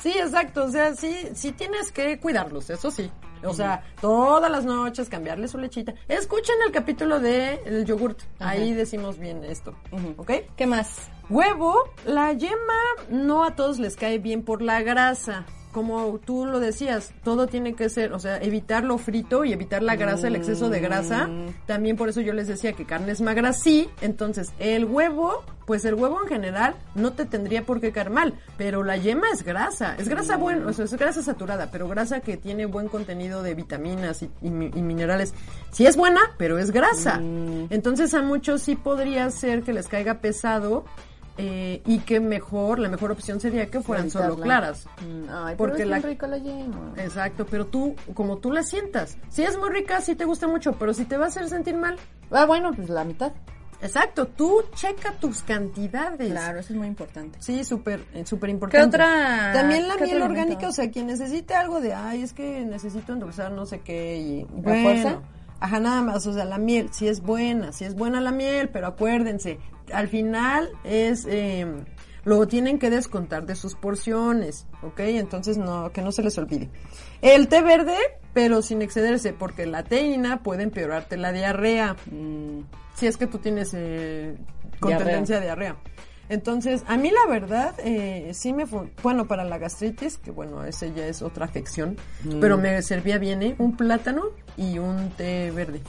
Speaker 3: Sí. exacto. O sea, sí, sí tienes que cuidarlos, eso sí. O sea, todas las noches cambiarle su lechita. Escuchen el capítulo de el yogurt. Ahí decimos bien esto. ¿Ok?
Speaker 2: ¿Qué más?
Speaker 3: Huevo, la yema no a todos les cae bien por la grasa. Como tú lo decías, todo tiene que ser, o sea, evitar lo frito y evitar la grasa, el exceso de grasa. También por eso yo les decía que carne es magra, sí. Entonces, el huevo, pues el huevo en general no te tendría por qué caer mal, pero la yema es grasa, es grasa buena, o sea, es grasa saturada, pero grasa que tiene buen contenido de vitaminas y, y mi- y minerales. Sí es buena, pero es grasa. Entonces a muchos sí podría ser que les caiga pesado eh, y que mejor, la mejor opción sería que fueran solo claras.
Speaker 2: Mm, Ay,
Speaker 3: Porque
Speaker 2: porque
Speaker 3: la-
Speaker 2: la rica la yema.
Speaker 3: Exacto, pero tú, como tú la sientas. Si es muy rica, sí te gusta mucho, pero si te va a hacer sentir mal.
Speaker 2: Ah, bueno, pues la mitad.
Speaker 3: Exacto, tú checa tus cantidades.
Speaker 2: Claro, eso es muy importante.
Speaker 3: Sí, súper, eh, súper
Speaker 2: ¿Qué
Speaker 3: importante.
Speaker 2: otra?
Speaker 3: También la
Speaker 2: qué
Speaker 3: miel orgánica, o sea, quien necesite algo de, ay, es que necesito endulzar no sé qué y...
Speaker 2: ¿La
Speaker 3: bueno,
Speaker 2: fuerza?
Speaker 3: Ajá, nada más, o sea, la miel, sí es buena, sí es buena la miel, pero acuérdense, al final es... Eh, lo tienen que descontar de sus porciones, ¿ok? Entonces, no, que no se les olvide. El té verde, pero sin excederse, porque la teína puede empeorarte la diarrea.
Speaker 2: Mm,
Speaker 3: Si es que tú tienes eh, con
Speaker 2: Diarrea.
Speaker 3: tendencia a diarrea. Entonces, a mí la verdad, eh, sí me fue, bueno, para la gastritis, que bueno, ese ya es otra afección,
Speaker 2: Mm.
Speaker 3: pero me servía bien, ¿eh? Un plátano y un té verde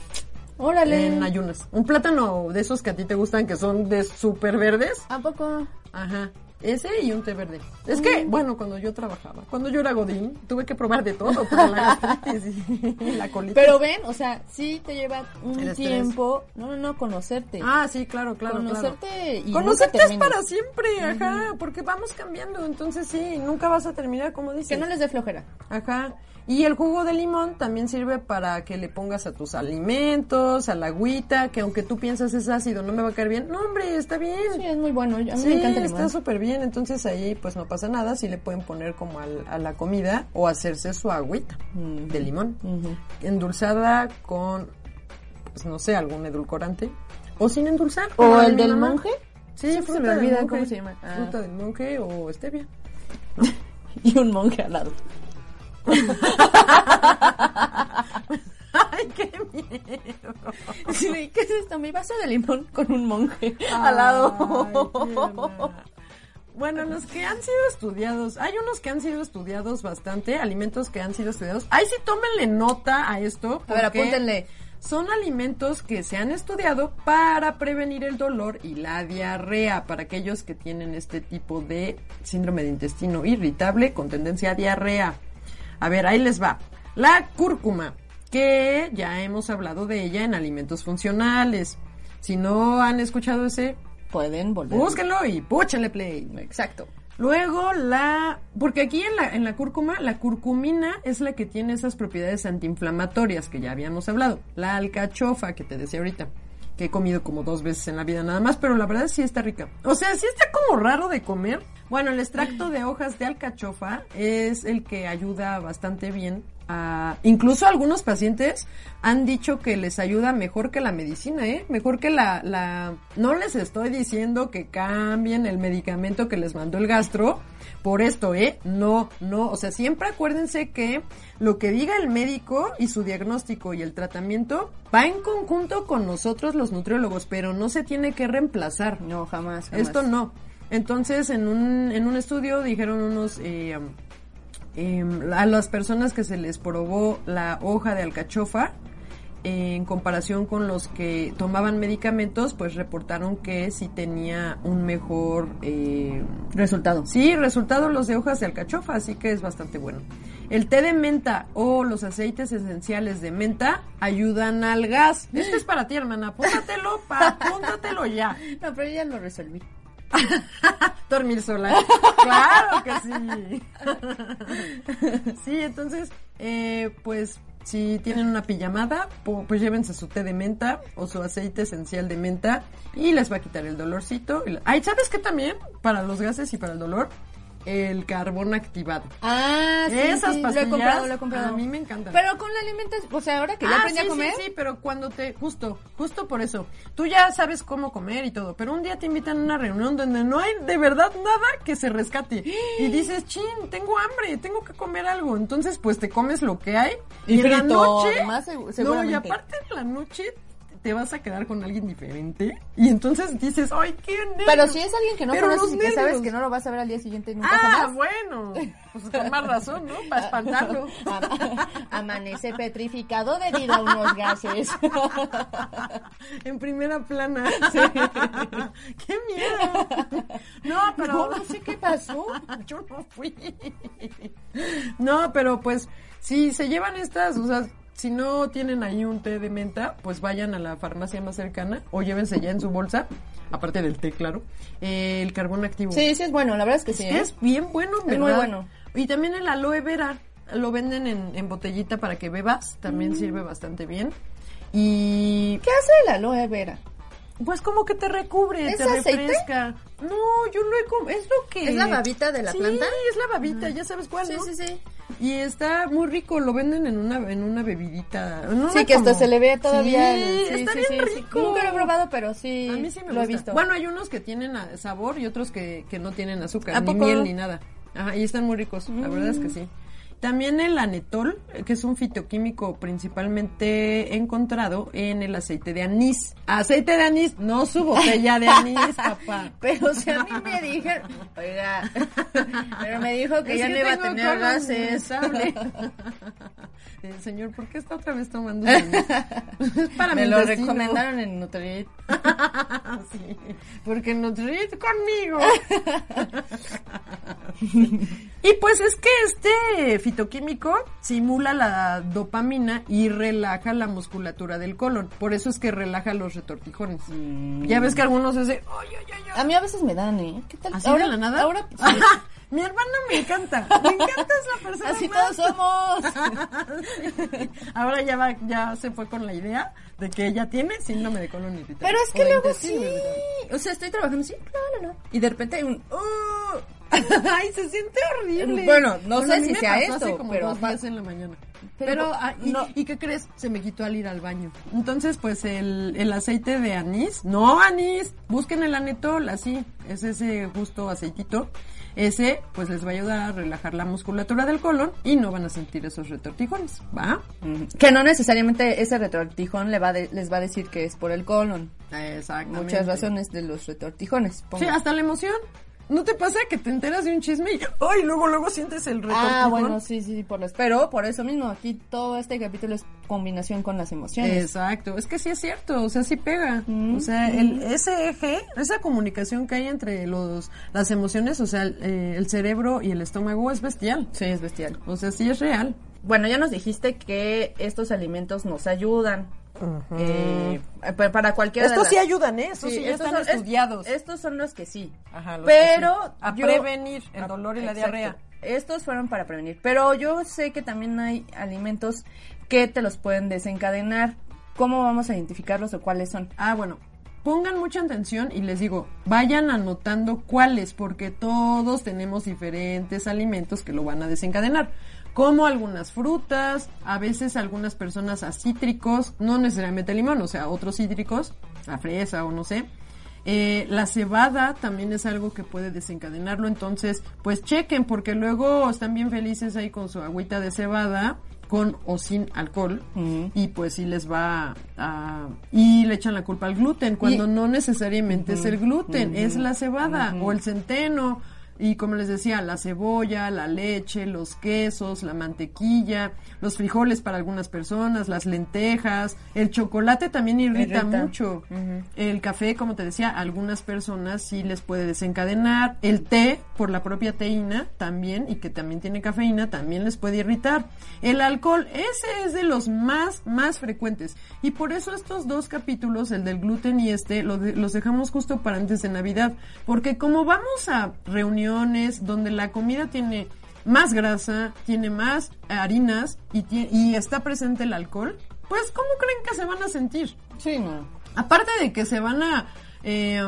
Speaker 2: Órale.
Speaker 3: en ayunas. Un plátano de esos que a ti te gustan, que son de súper verdes.
Speaker 2: ¿A poco?
Speaker 3: Ajá. Ese y un té verde. Es que, bueno, cuando yo trabajaba, cuando yo era godín, tuve que probar de todo para la *laughs* gastritis y la colitis.
Speaker 2: Pero ven, o sea, sí te lleva un tiempo, no, no, no, conocerte.
Speaker 3: Ah, sí, claro, claro,
Speaker 2: conocerte
Speaker 3: claro.
Speaker 2: y
Speaker 3: Conocerte
Speaker 2: nunca
Speaker 3: es para siempre, ajá, porque vamos cambiando, entonces sí, nunca vas a terminar como dices.
Speaker 2: Que no les dé flojera.
Speaker 3: Ajá. Y el jugo de limón también sirve para que le pongas a tus alimentos, a la agüita, que aunque tú piensas es ácido, no me va a caer bien. No, hombre, está bien.
Speaker 2: Sí, es muy bueno. A mí
Speaker 3: Sí,
Speaker 2: me encanta el
Speaker 3: está súper bien, entonces ahí pues no pasa nada, si le pueden poner como al- a la comida o hacerse su agüita
Speaker 2: Ujú.
Speaker 3: de limón,
Speaker 2: Ujú.
Speaker 3: endulzada con, pues no sé, algún edulcorante, o sin endulzar.
Speaker 2: ¿O el del
Speaker 3: mamá.
Speaker 2: monje?
Speaker 3: Sí, fruta
Speaker 2: se me olvida cómo se llama. Ah.
Speaker 3: Fruta del monje o stevia. *laughs*
Speaker 2: Y un monje al lado. *laughs*
Speaker 3: Ay, qué miedo.
Speaker 2: Sí, ¿Qué es esto? Mi vaso de limón con un monje
Speaker 3: Ay,
Speaker 2: al lado.
Speaker 3: Bueno, los que han sido estudiados, hay unos que han sido estudiados bastante, alimentos que han sido estudiados. Ahí sí tómenle nota a esto.
Speaker 2: A ver, apúntenle.
Speaker 3: Son alimentos que se han estudiado para prevenir el dolor y la diarrea para aquellos que tienen este tipo de síndrome de intestino irritable con tendencia a diarrea. A ver, ahí les va. La cúrcuma, que ya hemos hablado de ella en alimentos funcionales. Si no han escuchado ese,
Speaker 2: Pueden volver.
Speaker 3: búsquenlo y púchenle play.
Speaker 2: Exacto.
Speaker 3: Luego la, porque aquí en la, en la cúrcuma, la curcumina es la que tiene esas propiedades antiinflamatorias que ya habíamos hablado. La alcachofa que te decía ahorita, que he comido como dos veces en la vida nada más, pero la verdad sí está rica. O sea, sí está como raro de comer. Bueno, el extracto de hojas de alcachofa es el que ayuda bastante bien a... Incluso algunos pacientes han dicho que les ayuda mejor que la medicina, ¿eh? Mejor que la... la... No les estoy diciendo que cambien el medicamento que les mandó el gastro por esto, ¿eh? No, no. O sea, siempre acuérdense que lo que diga el médico y su diagnóstico y el tratamiento va en conjunto con nosotros los nutriólogos, pero no se tiene que reemplazar.
Speaker 2: No, jamás. jamás.
Speaker 3: Esto no. Entonces, en un, en un estudio dijeron unos, eh, em, a las personas que se les probó la hoja de alcachofa, eh, en comparación con los que tomaban medicamentos, pues reportaron que sí tenía un mejor, eh,
Speaker 2: Resultado.
Speaker 3: sí, resultado los de hojas de alcachofa, así que es bastante bueno. El té de menta o los aceites esenciales de menta ayudan al gas. Este es para ti, hermana. Apúntatelo, pa, apúntatelo ya.
Speaker 2: No, pero ya lo resolví. *laughs*
Speaker 3: Dormir sola. Claro que sí. *laughs* Sí, entonces, eh, pues si tienen una pijamada, pu- pues llévense su té de menta o su aceite esencial de menta y les va a quitar el dolorcito. Ay, ¿sabes qué también? Para los gases y para el dolor, el carbón activado.
Speaker 2: Ah, sí,
Speaker 3: Esas
Speaker 2: sí,
Speaker 3: pastillas,
Speaker 2: lo he comprado, lo he comprado.
Speaker 3: a mí me encantan.
Speaker 2: Pero con la alimentación, o sea, ahora que ya
Speaker 3: Ah,
Speaker 2: aprendí
Speaker 3: sí,
Speaker 2: a comer,
Speaker 3: Sí, sí, pero cuando te, justo, justo por eso, tú ya sabes cómo comer y todo, pero un día te invitan a una reunión donde no hay de verdad nada que se rescate y *gasps* dices, chin, tengo hambre, tengo que comer algo, entonces pues te comes lo que hay
Speaker 2: Y
Speaker 3: en la
Speaker 2: frito,
Speaker 3: noche,
Speaker 2: además, segu-
Speaker 3: no, y
Speaker 2: seguramente.
Speaker 3: aparte en la noche te vas a quedar con alguien diferente y entonces dices, ay, qué nervios.
Speaker 2: pero si es alguien que no
Speaker 3: Pero
Speaker 2: conoces y que sabes que no lo vas a ver al día siguiente nunca
Speaker 3: Ah,
Speaker 2: jamás.
Speaker 3: bueno, pues con más razón, ¿no? Para espantarlo. *laughs*
Speaker 2: Am- Amanece petrificado debido a unos gases. *laughs*
Speaker 3: En primera plana. *laughs* ¡Qué miedo! No, pero...
Speaker 2: No, no sé qué pasó.
Speaker 3: Yo no fui. No, pero pues, si se llevan estas, o sea, si no tienen ahí un té de menta, pues vayan a la farmacia más cercana o llévense ya en su bolsa, aparte del té, claro, eh, el carbón activo.
Speaker 2: Sí, sí es bueno, la verdad es que sí. ¿eh?
Speaker 3: es bien bueno,
Speaker 2: Es muy
Speaker 3: ¿verdad?
Speaker 2: bueno.
Speaker 3: Y también el aloe vera, lo venden en, en botellita para que bebas,
Speaker 2: Mm.
Speaker 3: también sirve bastante bien. Y
Speaker 2: ¿Qué hace el aloe vera?
Speaker 3: Pues como que te recubre,
Speaker 2: ¿Es
Speaker 3: te
Speaker 2: aceite?
Speaker 3: refresca. No, yo lo he es lo que
Speaker 2: ¿Es la babita de la
Speaker 3: sí,
Speaker 2: planta?
Speaker 3: es la babita, ya sabes cuál,
Speaker 2: Sí,
Speaker 3: ¿no?
Speaker 2: sí, sí.
Speaker 3: Y está muy rico, lo venden en una en una bebidita. en una
Speaker 2: Sí, que hasta
Speaker 3: como-
Speaker 2: se le ve todavía.
Speaker 3: Sí,
Speaker 2: el-
Speaker 3: está
Speaker 2: sí,
Speaker 3: bien
Speaker 2: sí, sí.
Speaker 3: rico.
Speaker 2: Nunca lo he probado, pero sí.
Speaker 3: A mí sí me
Speaker 2: lo
Speaker 3: gusta.
Speaker 2: he visto.
Speaker 3: Bueno, hay unos que tienen sabor y otros que, que no tienen azúcar,
Speaker 2: ¿A
Speaker 3: ni
Speaker 2: poco?
Speaker 3: miel ni nada. Ajá, y están muy ricos, la verdad es que sí. También el anetol, que es un fitoquímico principalmente encontrado en el aceite de anís. Aceite de anís, no su botella de anís, *laughs* papá.
Speaker 2: Pero si a mí me dijeron, oiga, pero me dijo que ya no iba a tener gases. *laughs*
Speaker 3: Señor, ¿por qué está otra vez tomando anís? Es para
Speaker 2: me
Speaker 3: mi
Speaker 2: lo recomendaron en Nutrit. *laughs*
Speaker 3: Sí, porque Nutrit conmigo. Y pues es que este fitoquímico simula la dopamina y relaja la musculatura del colon. Por eso es que relaja los retortijones. Ya ves que algunos de, "Ay, ay, ay, ay".
Speaker 2: A mí a veces me dan, ¿eh? ¿Qué tal?
Speaker 3: ¿Así de la nada?
Speaker 2: Ahora, *laughs*
Speaker 3: Mi hermana me encanta. Me encanta esa persona.
Speaker 2: así
Speaker 3: más.
Speaker 2: todos somos. *laughs*
Speaker 3: Ahora ya va, ya se fue con la idea de que ella tiene síndrome de colon irritable.
Speaker 2: Pero es que luego sí. O sea, estoy trabajando así, no, no, no. Y de repente hay un. "Uh". *laughs*
Speaker 3: Ay, se siente horrible.
Speaker 2: Bueno, no
Speaker 3: Bueno,
Speaker 2: sé si sea
Speaker 3: pasó
Speaker 2: esto,
Speaker 3: hace como
Speaker 2: pero
Speaker 3: dos días en la mañana.
Speaker 2: Pero,
Speaker 3: Pero, ah, y,
Speaker 2: no.
Speaker 3: ¿y qué crees? Se me quitó al ir al baño. Entonces, pues el, el aceite de anís, no anís, busquen el anetol, así, es ese justo aceitito. Ese, pues les va a ayudar a relajar la musculatura del colon y no van a sentir esos retortijones, ¿va?
Speaker 2: Que no necesariamente ese retortijón le va de- les va a decir que es por el colon.
Speaker 3: Exactamente.
Speaker 2: Muchas razones de los retortijones. pongo.
Speaker 3: Sí, hasta la emoción. ¿No te pasa que te enteras de un chisme y ay, luego luego sientes el retortijón?
Speaker 2: Ah, bueno, sí, sí, sí, por. Pero por eso mismo, aquí todo este capítulo es combinación con las emociones.
Speaker 3: Exacto, es que sí es cierto, o sea, sí pega.
Speaker 2: Mm,
Speaker 3: O sea, el, ese eje, esa comunicación que hay entre los las emociones, o sea, el, eh, el cerebro y el estómago es bestial.
Speaker 2: Sí, es bestial.
Speaker 3: O sea, sí es real.
Speaker 2: Bueno, ya nos dijiste que estos alimentos nos ayudan. Eh, pa- para cualquiera de
Speaker 3: Estos
Speaker 2: las-
Speaker 3: sí ayudan, ¿eh? Estos sí, ya
Speaker 2: estos
Speaker 3: están
Speaker 2: son- es-
Speaker 3: estudiados.
Speaker 2: estos son los que sí.
Speaker 3: Ajá, los
Speaker 2: pero
Speaker 3: que sí. A
Speaker 2: yo-
Speaker 3: prevenir el dolor y la
Speaker 2: Exacto.
Speaker 3: diarrea.
Speaker 2: Estos fueron para prevenir. Pero yo sé que también hay alimentos que te los pueden desencadenar. ¿Cómo vamos a identificarlos o cuáles son?
Speaker 3: Ah, bueno. Pongan mucha atención y les digo, vayan anotando cuáles, porque todos tenemos diferentes alimentos que lo van a desencadenar. Como algunas frutas, a veces algunas personas a cítricos, no necesariamente limón, o sea, otros cítricos, a fresa o no sé. Eh, la cebada también es algo que puede desencadenarlo, entonces pues chequen porque luego están bien felices ahí con su agüita de cebada con o sin alcohol y pues sí les va a y le echan la culpa al gluten cuando
Speaker 2: Y-
Speaker 3: no necesariamente es el gluten, es la cebada o el centeno y como les decía, la cebolla, la leche, los quesos, la mantequilla, los frijoles para algunas personas, las lentejas, el chocolate también irrita,
Speaker 2: Irrita.
Speaker 3: mucho. El café, como te decía, a algunas personas sí les puede desencadenar. El té, por la propia teína también, y que también tiene cafeína, también les puede irritar. El alcohol, ese es de los más, más frecuentes. Y por eso estos dos capítulos, el del gluten y este, lo de- los dejamos justo para antes de Navidad. Porque como vamos a reuniones donde la comida tiene más grasa, tiene más harinas y, y está presente el alcohol, pues ¿cómo creen que se van a sentir?
Speaker 2: Sí, no.
Speaker 3: Aparte de que se van a, eh,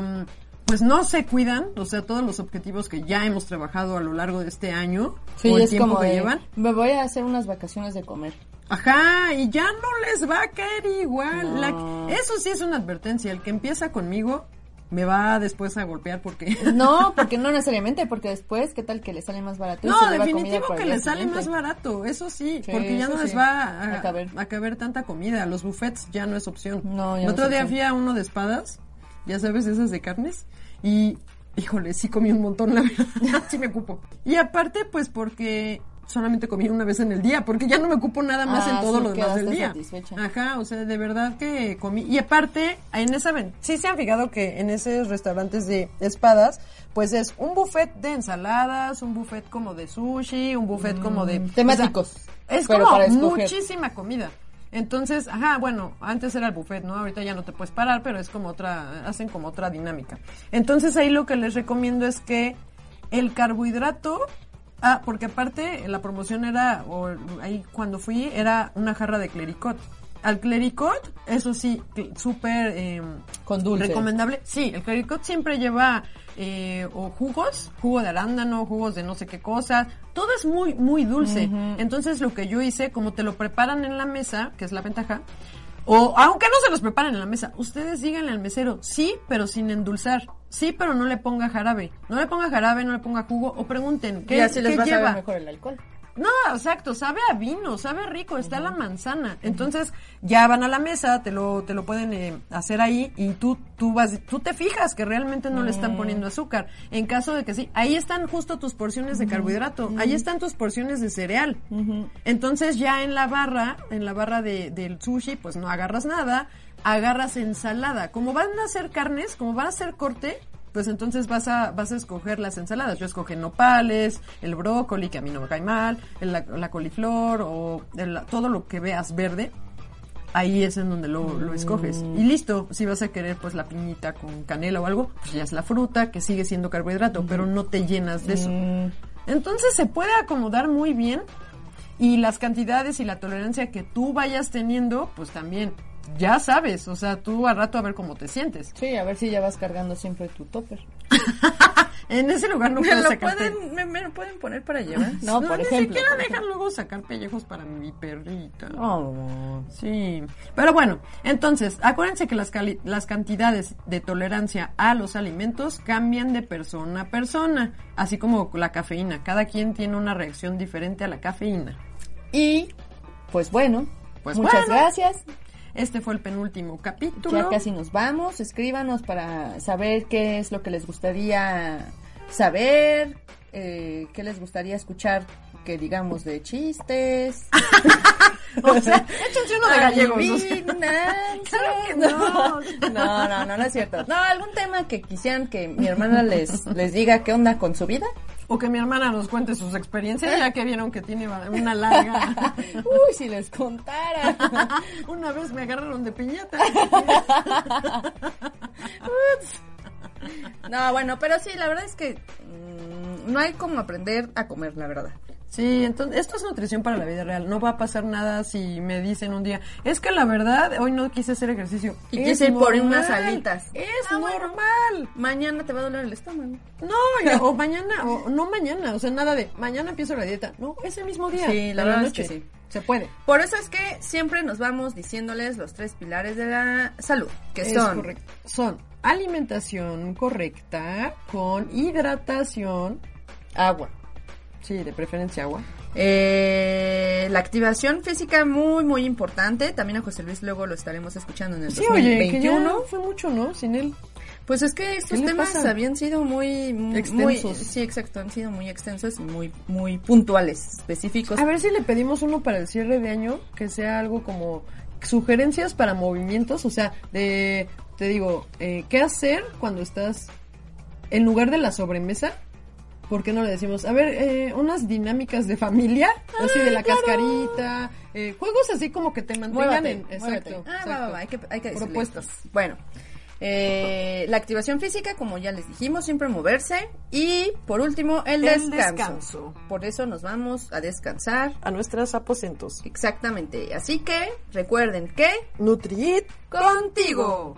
Speaker 3: pues no se cuidan, o sea, todos los objetivos que ya hemos trabajado a lo largo de este año,
Speaker 2: Sí,
Speaker 3: o el
Speaker 2: es
Speaker 3: tiempo
Speaker 2: como
Speaker 3: que
Speaker 2: de,
Speaker 3: llevan.
Speaker 2: me voy a hacer unas vacaciones de comer.
Speaker 3: Ajá, y ya no les va a caer igual.
Speaker 2: No.
Speaker 3: La- eso sí es una advertencia, el que empieza conmigo me va después a golpear porque... *laughs*
Speaker 2: No, porque no necesariamente, porque después, ¿qué tal que le sale más barato?
Speaker 3: No, definitivo que le sale más barato, eso sí,
Speaker 2: Sí,
Speaker 3: porque ya no les
Speaker 2: sí.
Speaker 3: va a,
Speaker 2: A caber.
Speaker 3: a caber tanta comida, los buffets ya no es opción.
Speaker 2: No, ya
Speaker 3: El otro día fui a uno de espadas, ya sabes, esas de carnes, y híjole, sí comí un montón, la verdad, *laughs* sí me ocupo. Y aparte, pues porque solamente comí una vez en el día, porque ya no me ocupo nada más
Speaker 2: Ah,
Speaker 3: en todo
Speaker 2: sí,
Speaker 3: lo demás del día.
Speaker 2: satisfecha.
Speaker 3: Ajá, o sea, de verdad que comí. Y aparte, en esa, sí se han fijado que en esos restaurantes de espadas, pues es un buffet de ensaladas, un buffet como de sushi, un buffet como de...
Speaker 2: temáticos,
Speaker 3: o sea, es como muchísima comida. Entonces, ajá, bueno, antes era el buffet, ¿no? Ahorita ya no te puedes parar, pero es como otra, hacen como otra dinámica. Entonces ahí lo que les recomiendo es que el carbohidrato, ah, porque aparte la promoción era, o ahí cuando fui, era una jarra de clericot. Al clericot, eso sí, súper eh,
Speaker 2: Con dulce.
Speaker 3: recomendable. Sí, el clericot siempre lleva eh, o jugos, jugo de arándano, jugos de no sé qué cosa. Todo es muy, muy dulce. Entonces lo que yo hice, como te lo preparan en la mesa, que es la ventaja, o aunque no se los preparen en la mesa, ustedes díganle al mesero, sí, pero sin endulzar. Sí, pero no le ponga jarabe. No le ponga jarabe, no le ponga jugo. O pregunten, ¿qué,
Speaker 2: y así les
Speaker 3: qué
Speaker 2: va a
Speaker 3: lleva?
Speaker 2: mejor el alcohol.
Speaker 3: No, exacto, sabe a vino, sabe rico, está la manzana. Entonces, ya van a la mesa, te lo, te lo pueden eh, hacer ahí y tú, tú vas, tú te fijas que realmente no le están poniendo azúcar. En caso de que sí, ahí están justo tus porciones de carbohidrato, ahí están tus porciones de cereal. Entonces, ya en la barra, en la barra de, del sushi, pues no agarras nada, agarras ensalada. Como van a hacer carnes, como van a hacer corte, pues entonces vas a, vas a escoger las ensaladas. Yo escogí nopales, el brócoli, que a mí no me cae mal, el- la, la coliflor o el- todo lo que veas verde. Ahí es en donde lo, lo escoges. Y listo, si vas a querer pues la piñita con canela o algo, pues ya es la fruta, que sigue siendo carbohidrato, pero no te llenas de eso. Entonces se puede acomodar muy bien y las cantidades y la tolerancia que tú vayas teniendo, pues también ya sabes, o sea, tú al rato a ver cómo te sientes.
Speaker 2: Sí, a ver si ya vas cargando siempre tu topper. *laughs*
Speaker 3: En ese lugar no
Speaker 2: ¿Me
Speaker 3: puedes
Speaker 2: lo,
Speaker 3: sacarte.
Speaker 2: pueden, me, me lo pueden poner para llevar?
Speaker 3: No,
Speaker 2: por
Speaker 3: ni
Speaker 2: ejemplo.
Speaker 3: siquiera dejan luego sacar pellejos para mi perrita.
Speaker 2: Oh.
Speaker 3: Sí, pero bueno, entonces, acuérdense que las, cali- las cantidades de tolerancia a los alimentos cambian de persona a persona, así como la cafeína. Cada quien tiene una reacción diferente a la cafeína.
Speaker 2: Y, pues bueno,
Speaker 3: Pues
Speaker 2: muchas
Speaker 3: bueno.
Speaker 2: gracias.
Speaker 3: Este fue el penúltimo capítulo.
Speaker 2: Ya casi nos vamos. Escríbanos para saber qué es lo que les gustaría saber, eh, qué les gustaría escuchar que digamos de chistes. *laughs* *laughs*
Speaker 3: O sea, échense uno de gallegos. o sea.
Speaker 2: Adivinanzas.
Speaker 3: Claro que no. *laughs*
Speaker 2: No, no, no, no es cierto. No, algún tema que quisieran que mi hermana les, les diga qué onda con su vida.
Speaker 3: O que mi hermana nos cuente sus experiencias, ya que vieron que tiene una larga. *laughs*
Speaker 2: Uy, si les contara. *laughs*
Speaker 3: Una vez me agarraron de piñata. *laughs*
Speaker 2: No, bueno, pero sí, la verdad es que mm, no hay como aprender a comer, la verdad.
Speaker 3: Sí, entonces, esto es nutrición para la vida real. No va a pasar nada si me dicen un día, es que la verdad, hoy no quise hacer ejercicio.
Speaker 2: Y
Speaker 3: Es
Speaker 2: quise ir por unas alitas.
Speaker 3: Es
Speaker 2: Ah, bueno.
Speaker 3: normal.
Speaker 2: Mañana te va a doler el estómago.
Speaker 3: No, ya, o mañana, o no mañana, o sea, nada de, mañana empiezo la dieta. No, ese mismo día.
Speaker 2: Sí, la verdad es
Speaker 3: noche.
Speaker 2: que sí.
Speaker 3: Se puede.
Speaker 2: Por eso es que siempre nos vamos diciéndoles los tres pilares de la salud, que
Speaker 3: Es
Speaker 2: son
Speaker 3: correcto. Son alimentación correcta con hidratación,
Speaker 2: agua,
Speaker 3: sí, de preferencia agua.
Speaker 2: eh, la activación física muy muy importante. También a José Luis luego lo estaremos escuchando en el
Speaker 3: Sí, oye, que ya
Speaker 2: 2021.
Speaker 3: fue mucho, ¿no? Sin él.
Speaker 2: Pues es que estos
Speaker 3: ¿Qué le
Speaker 2: temas habían sido muy, muy
Speaker 3: Extensos.
Speaker 2: sí, exacto, han sido muy extensos y muy muy puntuales, específicos.
Speaker 3: A ver si le pedimos uno para el cierre de año, que sea algo como sugerencias para movimientos, o sea, de, te digo, eh, ¿qué hacer cuando estás en lugar de la sobremesa? ¿Por qué no le decimos, a ver, eh, unas dinámicas de familia, así de la cascarita, eh, juegos así como que te mantengan
Speaker 2: Muévate,
Speaker 3: en...
Speaker 2: muévate.
Speaker 3: Exacto,
Speaker 2: Ah, va,
Speaker 3: exacto.
Speaker 2: va, va, hay que, hay que
Speaker 3: Propuestas.
Speaker 2: Bueno, eh, la activación física, como ya les dijimos, siempre moverse. Y por último, el,
Speaker 3: El
Speaker 2: descanso.
Speaker 3: descanso.
Speaker 2: Por eso nos vamos a descansar.
Speaker 3: A nuestros aposentos.
Speaker 2: Exactamente. Así que recuerden que
Speaker 3: Nutrit
Speaker 2: contigo.